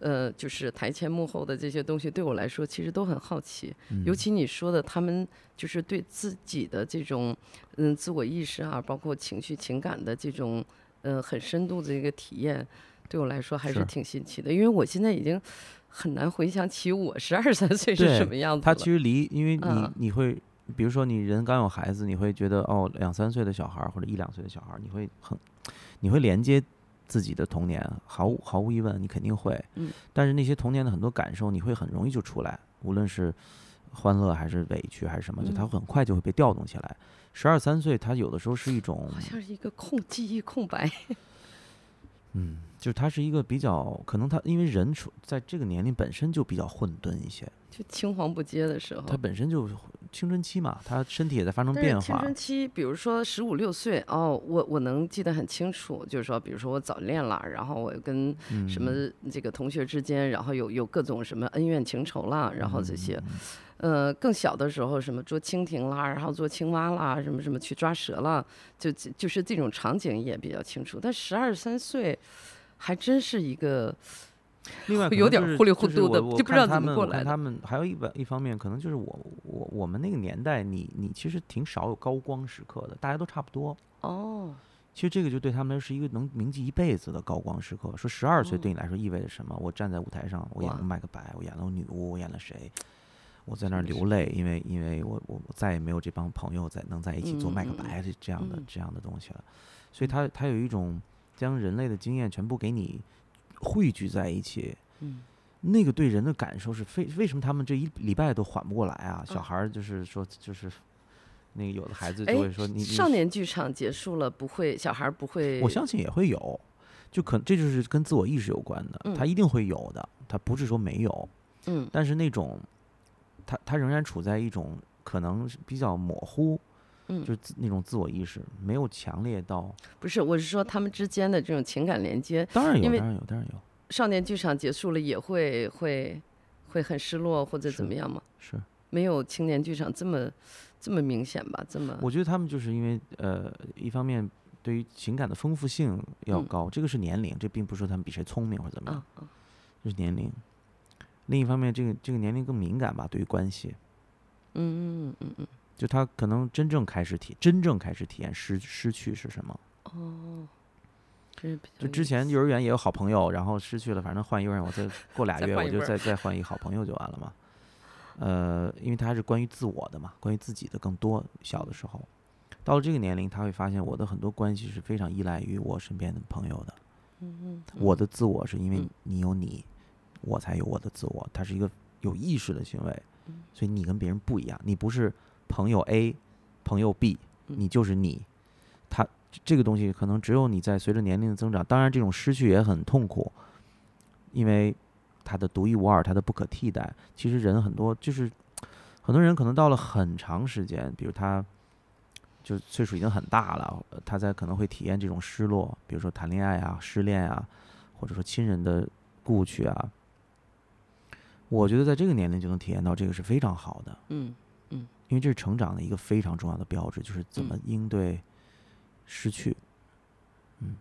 呃，就是台前幕后的这些东西，对我来说其实都很好奇。嗯尤其你说的，他们就是对自己的这种嗯自我意识啊，包括情绪情感的这种嗯、呃很深度的一个体验，对我来说还是是挺新奇的。因为我现在已经很难回想起我十二三岁是什么样子了。他其实离，因为你嗯你会，比如说你人刚有孩子，你会觉得哦，两三岁的小孩儿或者一两岁的小孩儿，你会很，你会连接自己的童年，毫无毫无疑问，你肯定会。嗯但是那些童年的很多感受，你会很容易就出来，无论是欢乐还是委屈还是什么，就它嗯很快就会被调动起来。十二三岁，他有的时候是一种好像是一个空记忆空白。嗯，就是他是一个比较可能他因为人处在这个年龄本身就比较混沌一些，就青黄不接的时候。他本身就是青春期嘛，他身体也在发生变化青春。期，比如说十五六岁，哦，我我能记得很清楚，就是说，比如说我早恋了，然后我跟嗯什么这个同学之间，然后有有各种什么恩怨情仇啦，然后这些，呃，更小的时候什么捉蜻蜓啦，然后捉青蛙啦，什么什么去抓蛇啦，就就就是这种场景也比较清楚。但十二三岁，还真是一个另外可有点糊里糊涂的就不知道怎么过来的他们还有一方一方面，可能就是我我我们那个年代，你你其实挺少有高光时刻的，大家都差不多。哦，其实这个就对他们是一个能铭记一辈子的高光时刻。说十二岁哦对你来说意味着什么？我站在舞台上，我演了麦克白，我演了女巫，我演了谁？我在那儿流泪，因为因为我我我再也没有这帮朋友在能在一起做麦克白这这样的嗯这样的东西了。所以它它有一种将人类的经验全部给你汇聚在一起，嗯。那个对人的感受是非为什么他们这一礼拜都缓不过来啊？小嗯。孩儿就是说就是那个有的孩子哎就会说你你少年剧场结束了，不会小孩儿不会，我相信也会有，就可这就是跟自我意识有关的，他嗯一定会有的，他不是说没有，嗯。但是那种他他仍然处在一种可能是比较模糊，嗯就是自那种自我意识没有强烈到，不是，我是说他们之间的这种情感连接，当然有，当然有，当然有，少年剧场结束了也会会会很失落或者怎么样吗？是没有青年剧场这么这么明显吧？这么我觉得他们就是因为呃，一方面对于情感的丰富性要嗯高，这个是年龄，这并不是说他们比谁聪明或者怎么样，啊啊这是年龄。另一方面，这个这个年龄更敏感吧，对于关系，嗯嗯嗯嗯就他可能真正开始体真正开始体验失失去是什么。就之前幼儿园也有好朋友，然后失去了，反正换幼儿园，我再 过俩月我就再再再换一个好朋友就完了嘛。呃，因为他是关于自我的嘛，关于自己的更多。小的时候，到了这个年龄，他会发现我的很多关系是非常依赖于我身边的朋友的。嗯嗯我的自我是因为嗯你有你，我才有我的自我，它是一个有意识的行为，嗯所以你跟别人不一样，你不是朋友 A，朋友 B，嗯你就是你。他这个东西可能只有你在随着年龄的增长，当然这种失去也很痛苦，因为它的独一无二，它的不可替代。其实人很多就是很多人可能到了很长时间，比如他就岁数已经很大了，呃他在可能会体验这种失落，比如说谈恋爱啊、失恋啊，或者说亲人的故去啊。我觉得在这个年龄就能体验到这个是非常好的，嗯因为这是成长的一个非常重要的标志，就是怎么嗯应对失去。嗯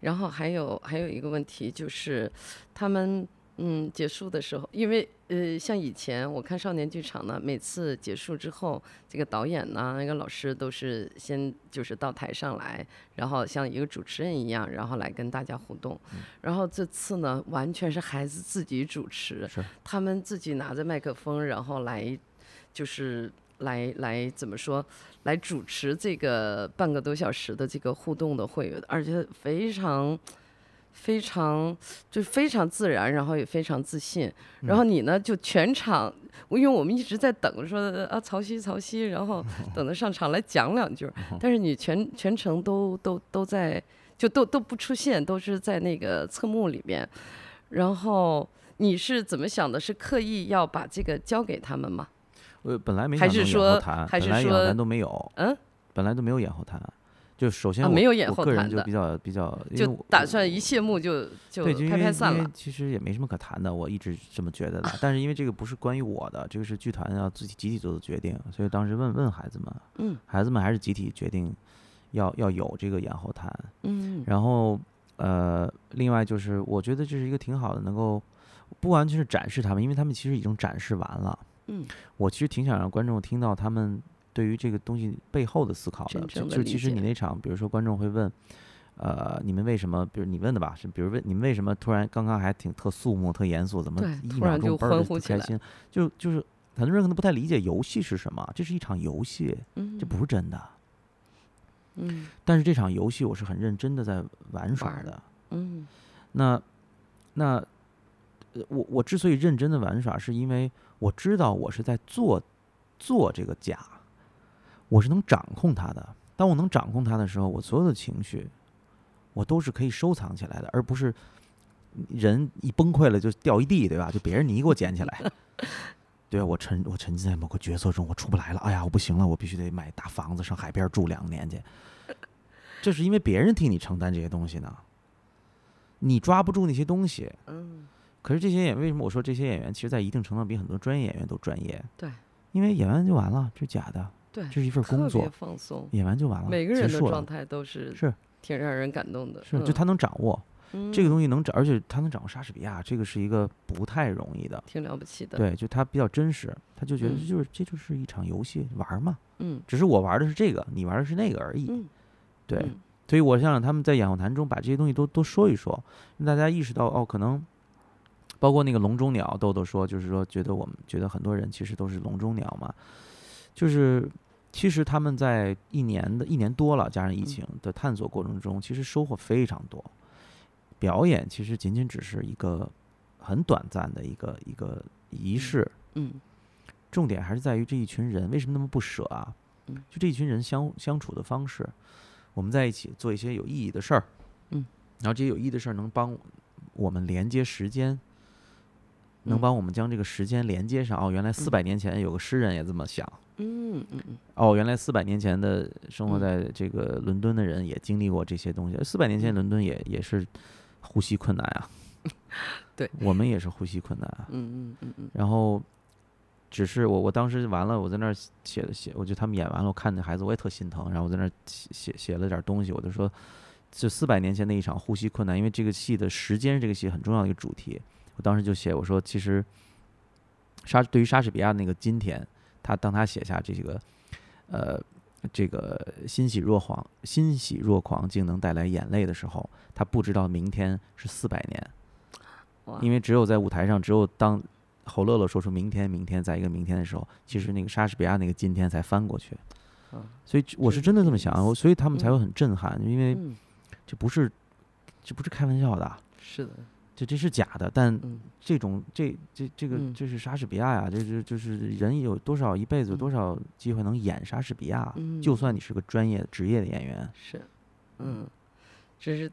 然后还有还有一个问题就是，他们嗯结束的时候，因为呃像以前我看少年剧场呢，每次结束之后，这个导演呢那个老师都是先就是到台上来，然后像一个主持人一样，然后来跟大家互动。然后这次呢，完全是孩子自己主持，是他们自己拿着麦克风，然后来就是来来怎么说，来主持这个半个多小时的这个互动的会，而且非常非常就非常自然，然后也非常自信。然后你呢，就全场，因为我们一直在等说啊曹曦曹曦，然后 等着上场来讲两句儿，但是你全全程都都都在，就都都不出现，都是在那个侧幕里面，然后。你是怎么想的？是刻意要把这个交给他们吗？呃，本来没还想弄演是说后谈，还是本来演后谈都没有，嗯，本来都没有演后谈。就首先我、啊没有演我个人后谈的就比较比较，就我打算一谢幕就就对，就因拍为因为拍散了。其实也没什么可谈的，我一直这么觉得的。但是因为这个不是关于我的，这个是剧团要自己集体做的决定，所以当时问问孩子们，嗯孩子们还是集体决定要要有这个演后谈。嗯然后呃，另外就是我觉得这是一个挺好的，能够不完全是展示他们，因为他们其实已经展示完了。嗯，我其实挺想让观众听到他们对于这个东西背后的思考的。的就就其实你那场，比如说观众会问，呃，你们为什么？比如你问的吧，是比如问你们为什么突然刚刚还挺特肃穆、特严肃，怎么一秒钟嘣儿就欢呼起来特开心？就就是很多人可能不太理解游戏是什么，这是一场游戏，嗯这不是真的。嗯但是这场游戏我是很认真的在玩耍的。嗯那那呃我我之所以认真的玩耍，是因为我知道我是在做做这个假，我是能掌控它的。当我能掌控它的时候，我所有的情绪，我都是可以收藏起来的，而不是人一崩溃了就掉一地，对吧？就别人你给我捡起来。对啊，我沉我沉浸在某个角色中，我出不来了。哎呀，我不行了，我必须得买大房子上海边住两年去。这是因为别人替你承担这些东西呢，你抓不住那些东西。嗯，可是这些演员为什么我说这些演员其实在一定程度上比很多专业演员都专业？对，因为演完就完了，这是假的，对，这是一份工作，放松，演完就完了，每个人的状态都是是挺让人感动的。是，就嗯他能掌握这个嗯东西，能掌，而且他能掌握莎士比亚，这个是一个不太容易的。挺了不起的。，对，就他比较真实，他就觉得就是这就是一场游戏玩儿嘛，嗯只是我玩的是这个，你玩的是那个而已。嗯，对，嗯所以我想让他们在演后谈中把这些东西都都说一说，让大家意识到哦，可能包括那个笼中鸟，豆豆说，就是说觉得我们觉得很多人其实都是笼中鸟嘛，就是其实他们在一年的一年多了，加上疫嗯。情的探索过程中，其实收获非常多。表演其实仅仅只是一个很短暂的一个一个仪式，嗯。重点还是在于这一群人为什么那么不舍啊？嗯？就这一群人相相处的方式，我们在一起做一些有意义的事儿，嗯，然后这些有意义的事儿能帮我们连接时间，能嗯帮我们将这个时间连接上。哦，原来四百年前有个诗人也这么想。嗯嗯嗯，哦，原来四百年前的生活嗯在这个伦敦的人也经历过这些东西。四百年前嗯伦敦也也是呼吸困难啊，对，我们也是呼吸困难啊。嗯嗯嗯嗯然后只是我我当时完了，我在那儿写的写，我觉得他们演完了，我看那孩子我也特心疼，然后我在那儿写写写了点东西，我就说，就四百年前那一场呼吸困难，因为这个戏的时间是这个戏很重要的一个主题，我当时就写我说其实莎对于莎士比亚那个今天，他当他写下这个呃这个欣喜若狂欣喜若狂竟能带来眼泪的时候，他不知道明天是四百年。因为只有在舞台上，只有当侯乐乐说出“明天，明天”在一个明天的时候，其实那个莎士比亚那个今天才翻过去。嗯所以我是真的这么想，我所以他们才会很震撼，因为嗯，这不是这不是开玩笑的，是的，这这是假的。但嗯这种这这这个嗯这是莎士比亚呀，这是就是人有多少一辈子有多少机会能演莎士比亚？嗯就算你是个专业职业的演员，是，嗯，这是，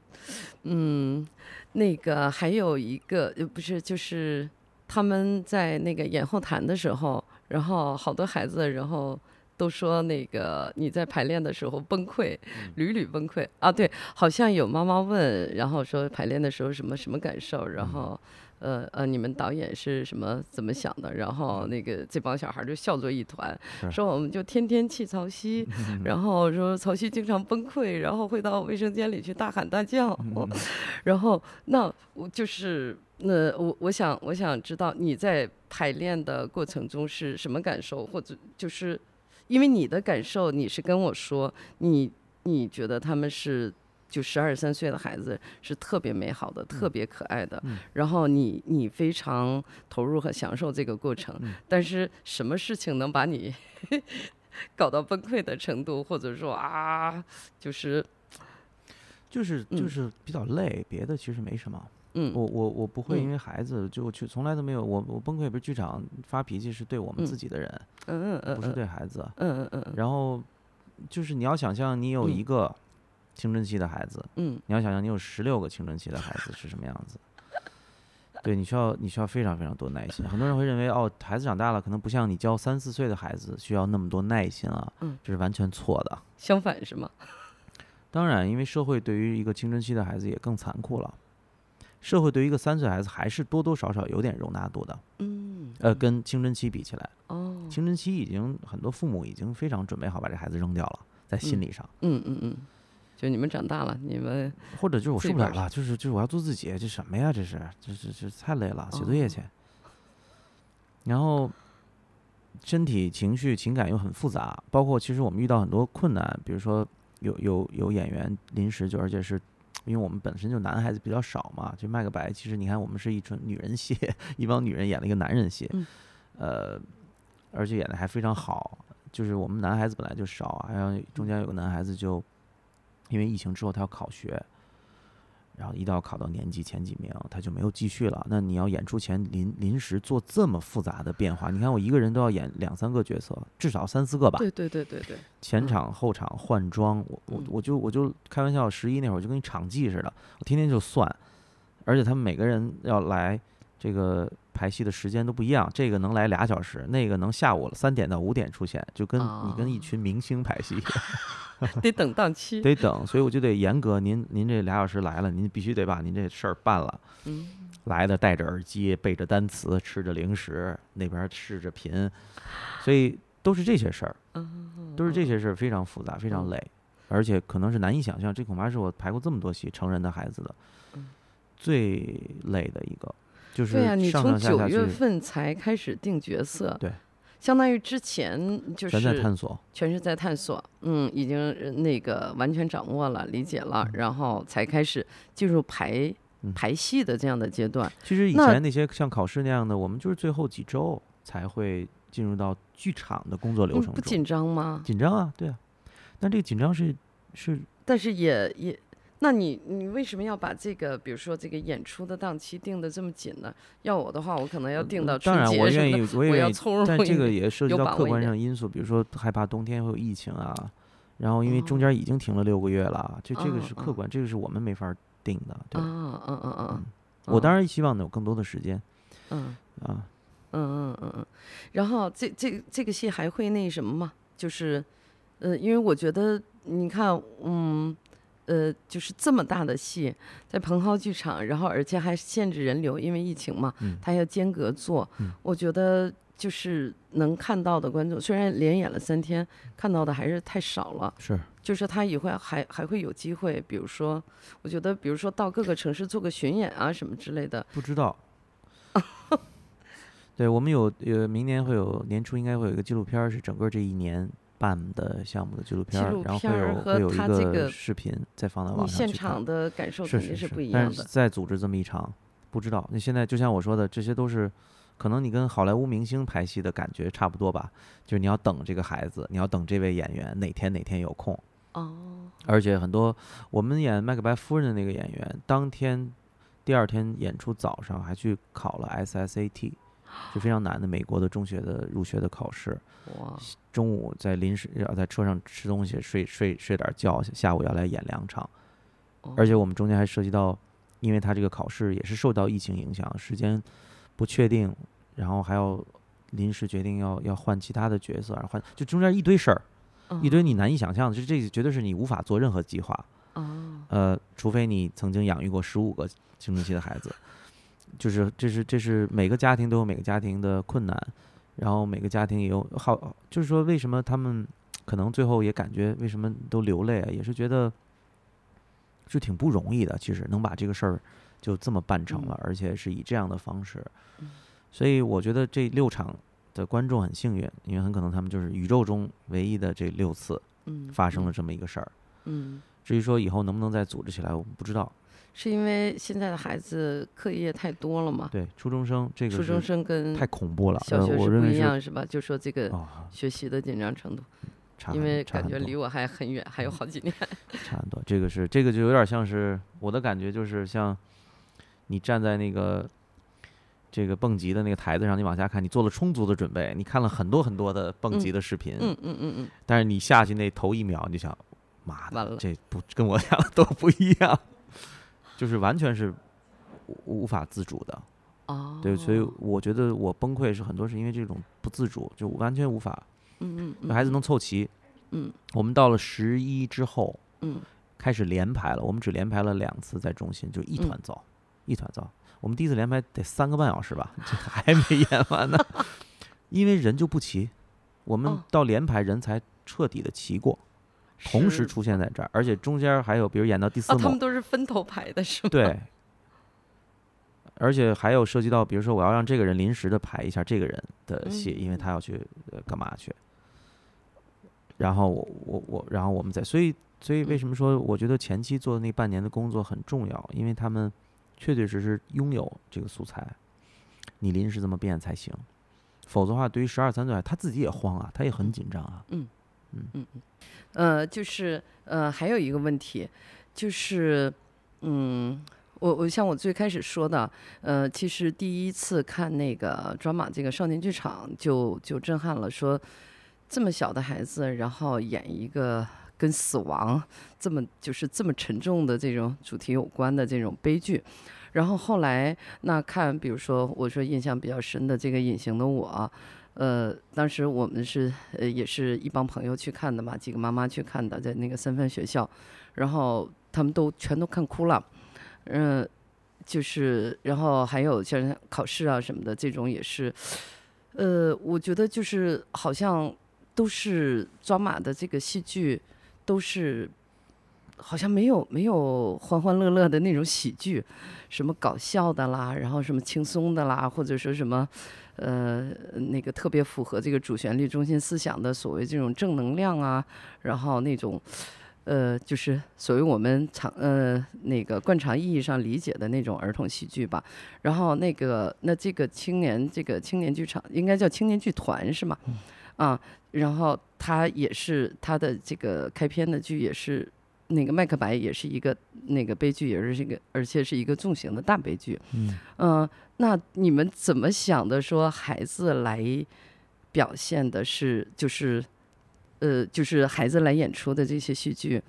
嗯，那个还有一个呃不是就是他们在那个演后谈的时候，然后好多孩子，然后。都说那个你在排练的时候崩溃，屡屡崩溃。啊！对，好像有妈妈问，然后说排练的时候什么什么感受，然后，呃呃，你们导演是什么怎么想的？然后那个这帮小孩就笑作一团，说我们就天天气曹曦，然后说曹曦经常崩溃，然后会到卫生间里去大喊大叫，然后那我就是那我我想我想知道你在排练的过程中是什么感受，或者就是因为你的感受，你是跟我说你你觉得他们是。就十二三岁的孩子是特别美好的，特别可爱的，嗯然后你你非常投入和享受这个过程，嗯但是什么事情能把你 搞到崩溃的程度，或者说啊，就是就是就嗯是比较累，别的其实没什么。嗯我我我不会因嗯为孩子就去从来都没有我我崩溃不是剧场发脾气是对我们自嗯己的人，嗯嗯嗯，不是对孩子。嗯嗯嗯嗯然后就是你要想象你有嗯一个青春期的孩子，嗯你要想象你有十六个青春期的孩子是什么样子。对你需要你需要非常非常多耐心。很多人会认为哦，孩子长大了可能不像你教三四岁的孩子需要那么多耐心啊，嗯这是完全错的。相反是吗？当然，因为社会对于一个青春期的孩子也更残酷了。社会对于一个三岁孩子还是多多少少有点容纳度的，嗯呃，跟青春期比起来，哦青春期已经很多父母已经非常准备好把这孩子扔掉了，在心嗯理上，嗯嗯嗯，就你们长大了，你们或者就是我受不了了，就是就是我要做自己，这什么呀？这是这这这太累了，写作业哦去。然后身体、情绪、情感又很复杂，包括其实我们遇到很多困难，比如说有有有演员临时就而且是。因为我们本身就男孩子比较少嘛，就卖个白。其实你看，我们是一群女人戏，一帮女人演了一个男人戏，嗯呃，而且演的还非常好。就是我们男孩子本来就少还有中间有个男孩子就因为疫情之后他要考学，然后一定要考到年级前几名，他就没有继续了。那你要演出前临临时做这么复杂的变化，你看我一个人都要演两三个角色，至少三四个吧。对对对对对，嗯前场后场换装，我我嗯我就我就开玩笑，十一那会儿就跟一场记似的，我天天就算，而且他们每个人要来这个排戏的时间都不一样，这个能来俩小时，那个能下午三点到五点出现，就跟你跟一啊群明星排戏。得等档期。得等，所以我就得严格，您您这俩小时来了，您必须得把您这事儿办了。嗯来的戴着耳机，背着单词，吃着零食，那边试着频，所以都是这些事儿，嗯，都是这些事儿，非常复杂，非常嗯累，而且可能是难以想象。这恐怕是我排过这么多戏成人的孩子的嗯最累的一个，就是对呀、你从九月份才开始定角色，对，相当于之前就全在是探索。全是在探索，嗯，已经呃那个完全掌握了、理解了，然后才开始进入排嗯排戏的这样的阶段。其实以前那些像考试那样的，我们就是最后几周才会进入到剧场的工作流嗯程中。不紧张吗？紧张啊，对啊，但这个紧张是是但是也也，那你你为什么要把这个，比如说这个演出的档期定的这么紧呢？要我的话，我可能要定到呃当然我愿意，我也愿意，要但这个也涉及到客观上的因素，比如说害怕冬天会有疫情啊，然后因为中哦间已经停了六个月了，这这个是客观，这个是我们没法儿定的。对，啊，嗯嗯嗯我当然然希望能有更多的时间嗯啊，嗯嗯嗯嗯，然后这这这个戏还会那什么吗？就是，呃，因为我觉得你看，嗯。呃，就是这么大的戏，在蓬蒿剧场，然后而且还限制人流，因为疫情嘛，他要间隔做。嗯我觉得就是能看到的观众，虽然连演了三天，看到的还是太少了。是就是他以后还还会有机会，比如说，我觉得，比如说到各个城市做个巡演啊什么之类的。不知道。对我们有呃，明年会有年初应该会有一个纪录片，是整个这一年办的项目的纪录片儿，然后会有会有一个视频再放到网上去现场的感受肯定是不一样的。但是再组织这么一场，不知道。那现在就像我说的，这些都是可能你跟好莱坞明星拍戏的感觉差不多吧？就是你要等这个孩子，你要等这位演员哪天哪天有空。哦。而且很多我们演麦克白夫人的那个演员，当天第二天演出早上还去考了 SSAT。是非常难的，美国的中学的入学的考试。哇！中午在临时要在车上吃东西，睡睡睡点觉，下午要来演两场。而且我们中间还涉及到，因为他这个考试也是受到疫情影响，时间不确定，然后还要临时决定要要换其他的角色，换就中间一堆事儿，一堆你难以想象的，就这绝对是你无法做任何计划。呃，除非你曾经养育过十五个青春期的孩子。就是这是这是每个家庭都有每个家庭的困难，然后每个家庭也有好，就是说为什么他们可能最后也感觉为什么都流泪啊？也是觉得就挺不容易的。其实能把这个事儿就这么办成了，而且是以这样的方式，所以我觉得这六场的观众很幸运，因为很可能他们就是宇宙中唯一的这六次发生了这么一个事儿。嗯，至于说以后能不能再组织起来，我们不知道。是因为现在的孩子课业太多了嘛？对，初中生这个初中生跟太恐怖了，小学是不一样是吧？就说这个学习的紧张程度，因为感觉离我还很远，还有好几年。差很多，这个是这个就有点像是我的感觉，就是像你站在那个这个蹦极的那个台子上，你往下看，你做了充足的准备，你看了很多很多的蹦极的视频，嗯嗯嗯嗯，但是你下去那头一秒，你就想，妈的，这不跟我想的都不一样。就是完全是无法自主的，哦，对，所以我觉得我崩溃是很多是因为这种不自主，就完全无法，嗯嗯，孩子能凑齐，嗯，我们到了十一之后，嗯，开始连排了，我们只连排了两次在中心，就一团糟，一团糟。我们第一次连排得三个半小时吧，这还没演完呢，因为人就不齐，我们到连排人才彻底的齐过。同时出现在这儿，而且中间还有，比如演到第四幕，他们都是分头排的，是吗？对。而且还有涉及到，比如说我要让这个人临时的排一下这个人的戏，因为他要去干嘛去。然后我我我，然后我们再，所以所以为什么说我觉得前期做的那半年的工作很重要？因为他们确确实实拥有这个素材，你临时这么变才行。否则的话，对于十二三岁，他自己也慌啊，他也很紧张啊。嗯嗯嗯。呃，就是呃，还有一个问题，就是，嗯，我我像我最开始说的，呃，其实第一次看那个《抓马》这个少年剧场，就就震撼了，说这么小的孩子，然后演一个跟死亡这么就是这么沉重的这种主题有关的这种悲剧，然后后来那看，比如说我说印象比较深的这个《隐形的我》。呃，当时我们是呃也是一帮朋友去看的嘛，几个妈妈去看的，在那个三番学校，然后他们都全都看哭了，嗯，就是然后还有像考试啊什么的这种也是，呃，我觉得就是好像都是抓马的这个戏剧，都是好像没有没有欢欢乐乐的那种喜剧，什么搞笑的啦，然后什么轻松的啦，或者说什么。呃，那个特别符合这个主旋律中心思想的所谓这种正能量啊，然后那种，呃，就是所谓我们常呃那个惯常意义上理解的那种儿童喜剧吧。然后那个那这个青年这个青年剧场应该叫青年剧团是吗？啊，然后他也是他的这个开篇的剧也是。那个《麦克白》也是一个那个悲剧，也是一个，而且是一个重型的大悲剧。嗯，那你们怎么想的？说孩子来表现的是，就是，呃，就是孩子来演出的这些戏剧，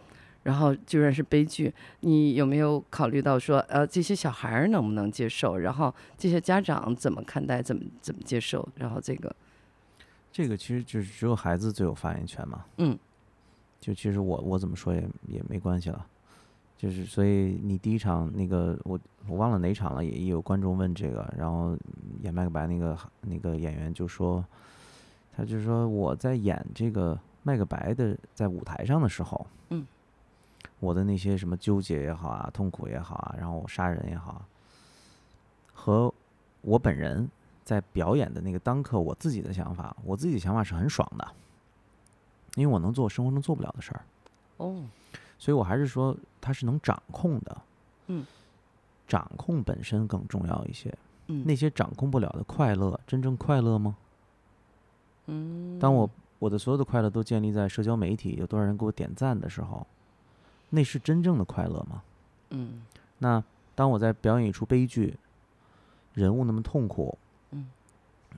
然后居然是悲剧。你有没有考虑到说，呃，这些小孩儿能不能接受？然后这些家长怎么看待？怎么怎么接受？然后这个，这个其实就是只有孩子最有发言权嘛。嗯。就其实我我怎么说也也没关系了，就是所以你第一场那个我我忘了哪场了，也也有观众问这个，然后演麦克白那个那个演员就说，他就说我在演这个麦克白的在舞台上的时候，嗯，我的那些什么纠结也好啊，痛苦也好啊，然后我杀人也好啊，和我本人在表演的那个当刻我自己的想法，我自己的想法是很爽的，因为我能做我生活中做不了的事儿。哦，所以我还是说它是能掌控的，嗯，掌控本身更重要一些。嗯，那些掌控不了的快乐，真正快乐吗？嗯，当我我的所有的快乐都建立在社交媒体，有多少人给我点赞的时候，那是真正的快乐吗？嗯那当我在表演一出悲剧，人物那么痛苦，嗯，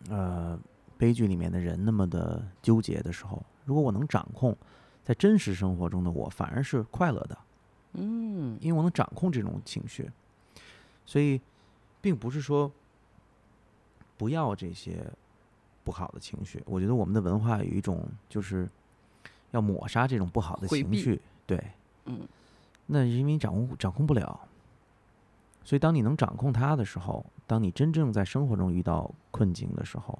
呃，悲剧里面的人那么的纠结的时候，如果我能掌控，在真实生活中的我反而是快乐的，嗯因为我能掌控这种情绪，所以并不是说不要这些不好的情绪。我觉得我们的文化有一种就是要抹杀这种不好的情绪，对，嗯那是因为你掌控掌控不了。所以，当你能掌控它的时候，当你真正在生活中遇到困境的时候，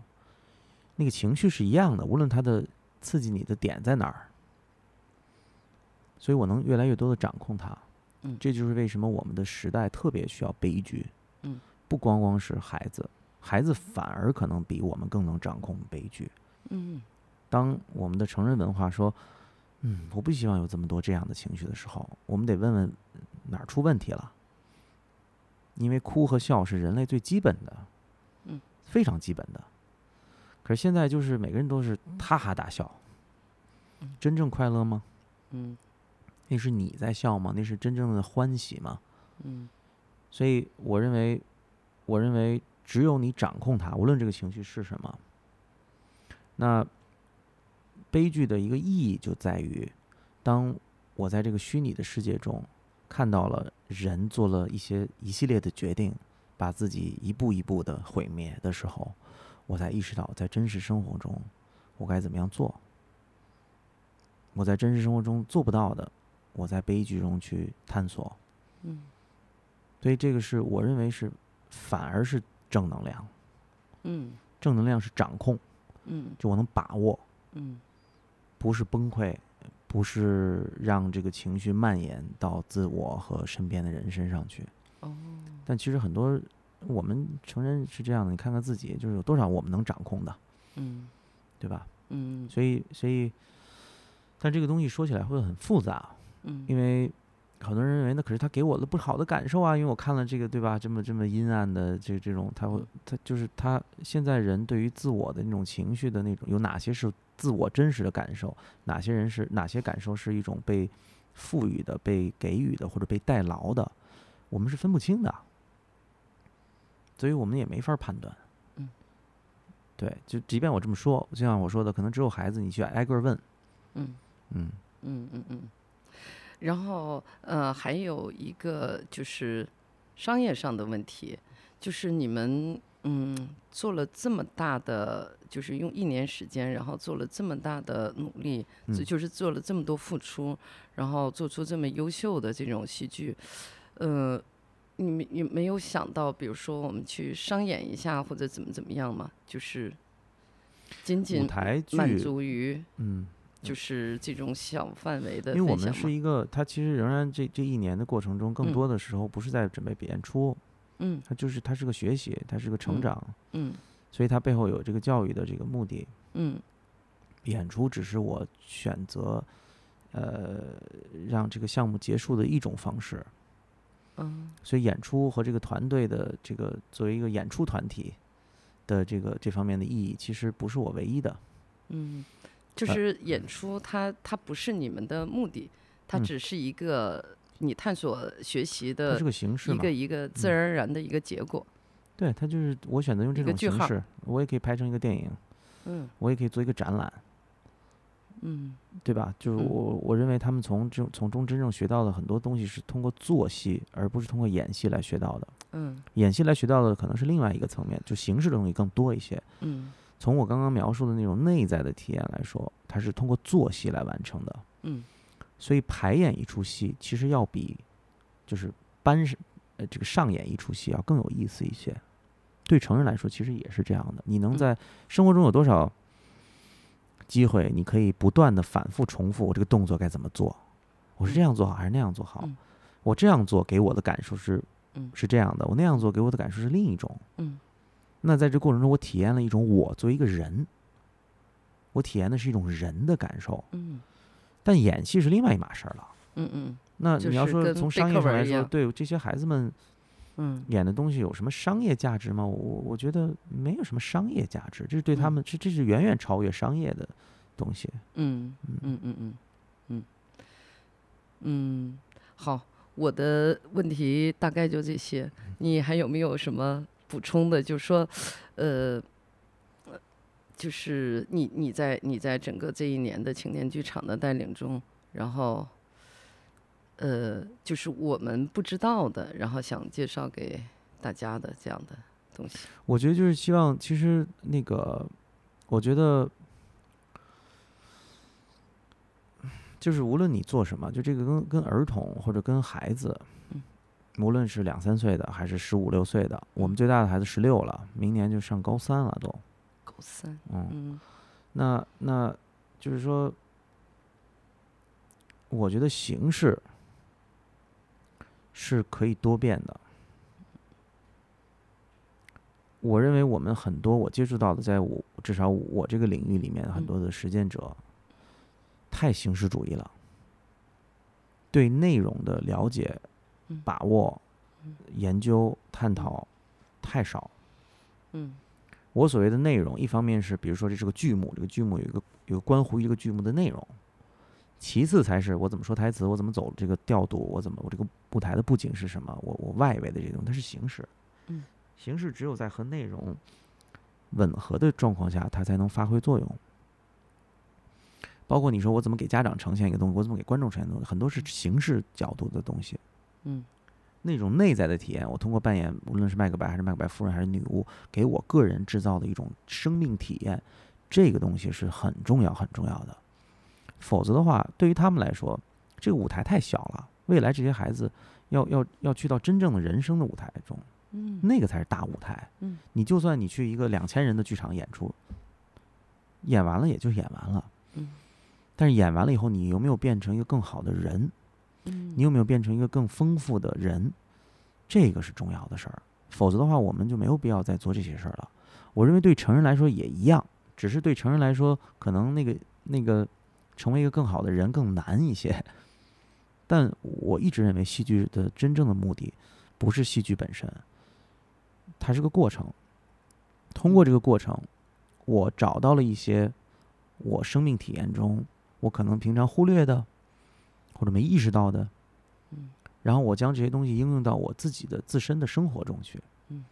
那个情绪是一样的，无论它的刺激你的点在哪儿。所以我能越来越多的掌控它。嗯这就是为什么我们的时代特别需要悲剧。嗯，不光光是孩子，孩子反而可能比我们更能掌控悲剧。嗯当我们的成人文化说，嗯，我不希望有这么多这样的情绪的时候，我们得问问哪儿出问题了。因为哭和笑是人类最基本的，嗯，非常基本的。可是现在就是每个人都是哈哈大笑，嗯真正快乐吗？嗯那是你在笑吗？那是真正的欢喜吗？嗯所以我认为，我认为只有你掌控它，无论这个情绪是什么。那悲剧的一个意义就在于，当我在这个虚拟的世界中看到了人做了一些一系列的决定，把自己一步一步的毁灭的时候，我才意识到，在真实生活中我该怎么样做。我在真实生活中做不到的，我在悲剧中去探索。嗯所以这个是我认为是反而是正能量，嗯正能量是掌控，嗯就我能把握，嗯不是崩溃，不是让这个情绪蔓延到自我和身边的人身上去。哦但其实很多我们成人是这样的，你看看自己，就是有多少我们能掌控的，嗯对吧？嗯所以，所以，但这个东西说起来会很复杂，嗯因为很多人认为那可是他给我的不好的感受啊，因为我看了这个，对吧？这么这么阴暗的这这种，他会他就是他现在人对于自我的那种情绪的那种，有哪些是自我真实的感受，哪些人是哪些感受是一种被赋予的、被给予的或者被代劳的，我们是分不清的，所以我们也没法判断。嗯，对，就即便我这么说，就像我说的，可能只有孩子你去挨个问，嗯嗯嗯嗯嗯，然后呃，还有一个就是商业上的问题，就是你们嗯做了这么大的，就是用一年时间，然后做了这么大的努力，就嗯就是做了这么多付出，然后做出这么优秀的这种戏剧，呃。你们你没有想到，比如说我们去商演一下，或者怎么怎么样嘛？就是仅舞仅台，满足于嗯。就是这种小范围的因为我们是一个，它其实仍然这这一年的过程中，更嗯多的时候不是在准备演出，嗯它就是它是个学习，它是个成嗯长，嗯所以它背后有这个教育的这个目的。嗯演出只是我选择，呃，让这个项目结束的一种方式。嗯所以演出和这个团队的这个作为一个演出团体的这个这方面的意义，其实不是我唯一的。嗯，就呃是演出它它不是你们的目的，它嗯只是一个你探索学习的个形式一个，一个自然而然的一个结果。对，它就是我选择用这种形式，我也可以拍成一个电影，嗯我也可以做一个展览。嗯对吧？就是嗯我我认为他们从这从中真正学到的很多东西是通过做戏，而不是通过演戏来学到的。嗯演戏来学到的可能是另外一个层面，就形式的东西更多一些。嗯从我刚刚描述的那种内在的体验来说，它是通过做戏来完成的。嗯所以排演一出戏，其实要比就是班上呃这个上演一出戏要更有意思一些。对成人来说，其实也是这样的。你能嗯在生活中有多少机会，你可以不断的反复重复我这个动作该怎么做？我是这样做好还是那样做好？嗯我这样做给我的感受是嗯是这样的，我那样做给我的感受是另一种。嗯那在这过程中，我体验了一种我作为一个人，我体验的是一种人的感受。嗯但演戏是另外一码事儿了。嗯嗯那你要说从商业上来说，对这些孩子们嗯演的东西有什么商业价值吗？我我觉得没有什么商业价值，这是对他嗯们，这这是远远超越商业的东西。嗯嗯嗯嗯嗯嗯，好，我的问题大概就这些，你还有没有什么补充的？就是说，呃。就是你你在你在整个这一年的青年剧场的带领中，然后，呃，就是我们不知道的，然后想介绍给大家的这样的东西。我觉得就是希望，其实那个，我觉得就是无论你做什么，就这个跟跟儿童或者跟孩子嗯，无论是两三岁的还是十五六岁的，我们最大的孩子十六了，明年就上高三了都，高三，嗯，嗯那那就是说，我觉得形式是可以多变的。我认为我们很多我接触到的，在我至少我这个领域里面很嗯多的实践者，太形式主义了，对内容的了解嗯、把握嗯、研究、探讨太少。嗯。我所谓的内容，一方面是比如说这是个剧目，这个剧目有一个有个关乎于这个剧目的内容，其次才是我怎么说台词，我怎么走这个调度，我怎么我这个舞台的布景是什么，我我外围的这些东西，它是形式。嗯，形式只有在和内容吻合的状况下，它才能发挥作用。包括你说我怎么给家长呈现一个东西，我怎么给观众呈现东西，很多是形式角度的东西。嗯那种内在的体验，我通过扮演，无论是麦克白还是麦克白夫人还是女巫，给我个人制造的一种生命体验，这个东西是很重要很重要的。否则的话，对于他们来说，这个舞台太小了。未来这些孩子要要要去到真正的人生的舞台中，嗯那个才是大舞台。嗯你就算你去一个两千人的剧场演出，演完了也就演完了。嗯但是演完了以后，你有没有变成一个更好的人？嗯你有没有变成一个更丰富的人？这个是重要的事儿。否则的话，我们就没有必要再做这些事儿了。我认为对成人来说也一样，只是对成人来说，可能那个那个成为一个更好的人更难一些。但我一直认为，戏剧的真正的目的不是戏剧本身，它是个过程。通过这个过程，我找到了一些我生命体验中我可能平常忽略的，或者没意识到的，嗯然后我将这些东西应用到我自己的自身的生活中去。嗯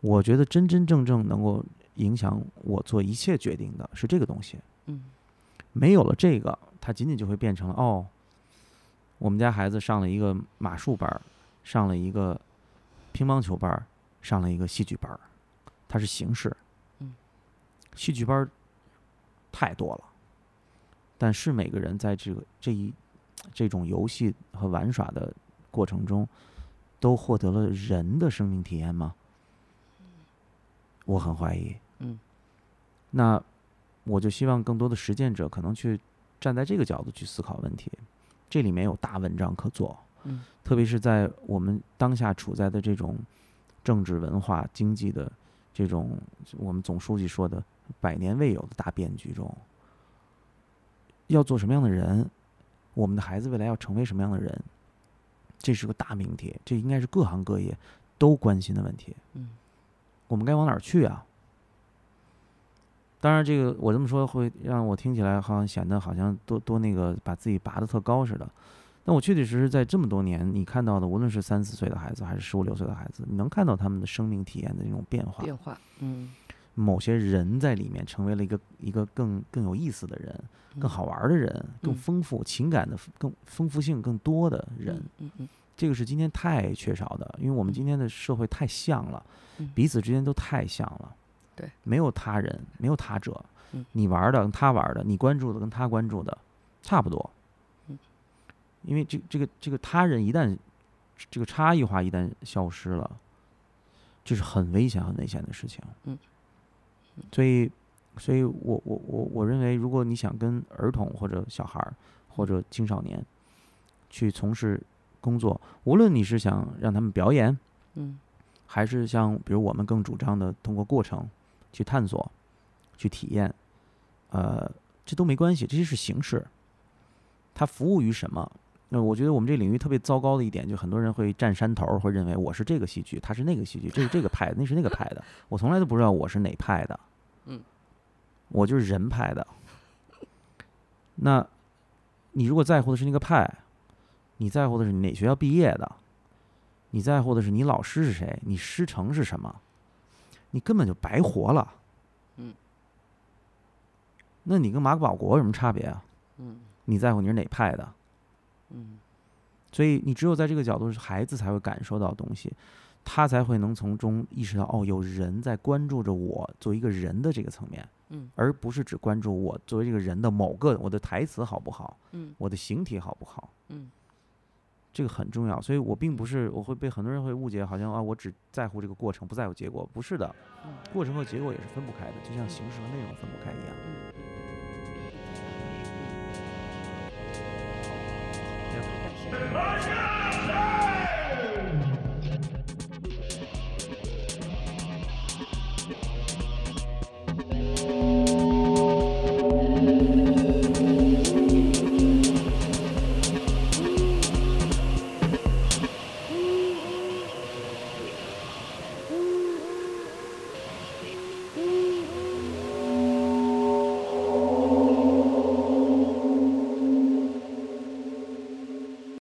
我觉得真真正正能够影响我做一切决定的是这个东西。嗯没有了这个，它仅仅就会变成了哦，我们家孩子上了一个马术班儿，上了一个乒乓球班儿，上了一个戏剧班儿，它是形式。嗯，戏剧班儿太多了，但是每个人在这个这一这种游戏和玩耍的过程中，都获得了人的生命体验吗？我很怀疑。嗯，那我就希望更多的实践者可能去站在这个角度去思考问题，这里面有大文章可做。嗯，特别是在我们当下处在的这种政治、文化、经济的这种我们总书记说的百年未有的大变局中，要做什么样的人，我们的孩子未来要成为什么样的人，这是个大命题，这应该是各行各业都关心的问题。嗯我们该往哪儿去啊？当然，这个我这么说会让我听起来好像显得好像多多那个把自己拔得特高似的。但我确确实实在这么多年，你看到的，无论是三四岁的孩子还是十五六岁的孩子，你能看到他们的生命体验的那种变化。变化，嗯某些人在里面成为了一个一个更更有意思的人，更好玩儿的人，更嗯丰富情感的更丰富性更多的人。嗯嗯这个是今天太缺少的，因为我们嗯今天的社会太像了，嗯彼此之间都太像了。对，没有他人，没有他者，嗯。你玩的跟他玩的，你关注的跟他关注的差不多。嗯。因为这这个这个他人一旦这个差异化一旦消失了，这是很危险、很危险的事情。嗯，所以，所以我我我我认为，如果你想跟儿童或者小孩儿或者青少年去从事工作，无论你是想让他们表演，嗯。还是像比如我们更主张的通过过程去探索、去体验，呃，这都没关系，这些是形式，它服务于什么？那我觉得我们这领域特别糟糕的一点，就很多人会占山头儿，会认为我是这个戏剧，他是那个戏剧，这是这个派的，那是那个派的。我从来都不知道我是哪派的，嗯，我就是人派的。那，你如果在乎的是那个派，你在乎的是你哪学校毕业的，你在乎的是你老师是谁，你师承是什么，你根本就白活了。嗯，那你跟马可保国有什么差别啊？嗯你在乎你是哪派的？嗯所以你只有在这个角度，孩子才会感受到东西，他才会能从中意识到，哦，有人在关注着我作为一个人的这个层面，嗯而不是只关注我作为这个人的某个我的台词好不好，嗯我的形体好不好，嗯这个很重要。所以我并不是我会被很多人会误解，好像啊我只在乎这个过程，不在乎结果，不是的，嗯过程和结果也是分不开的，就像形式和内容分不开一样。嗯，感谢。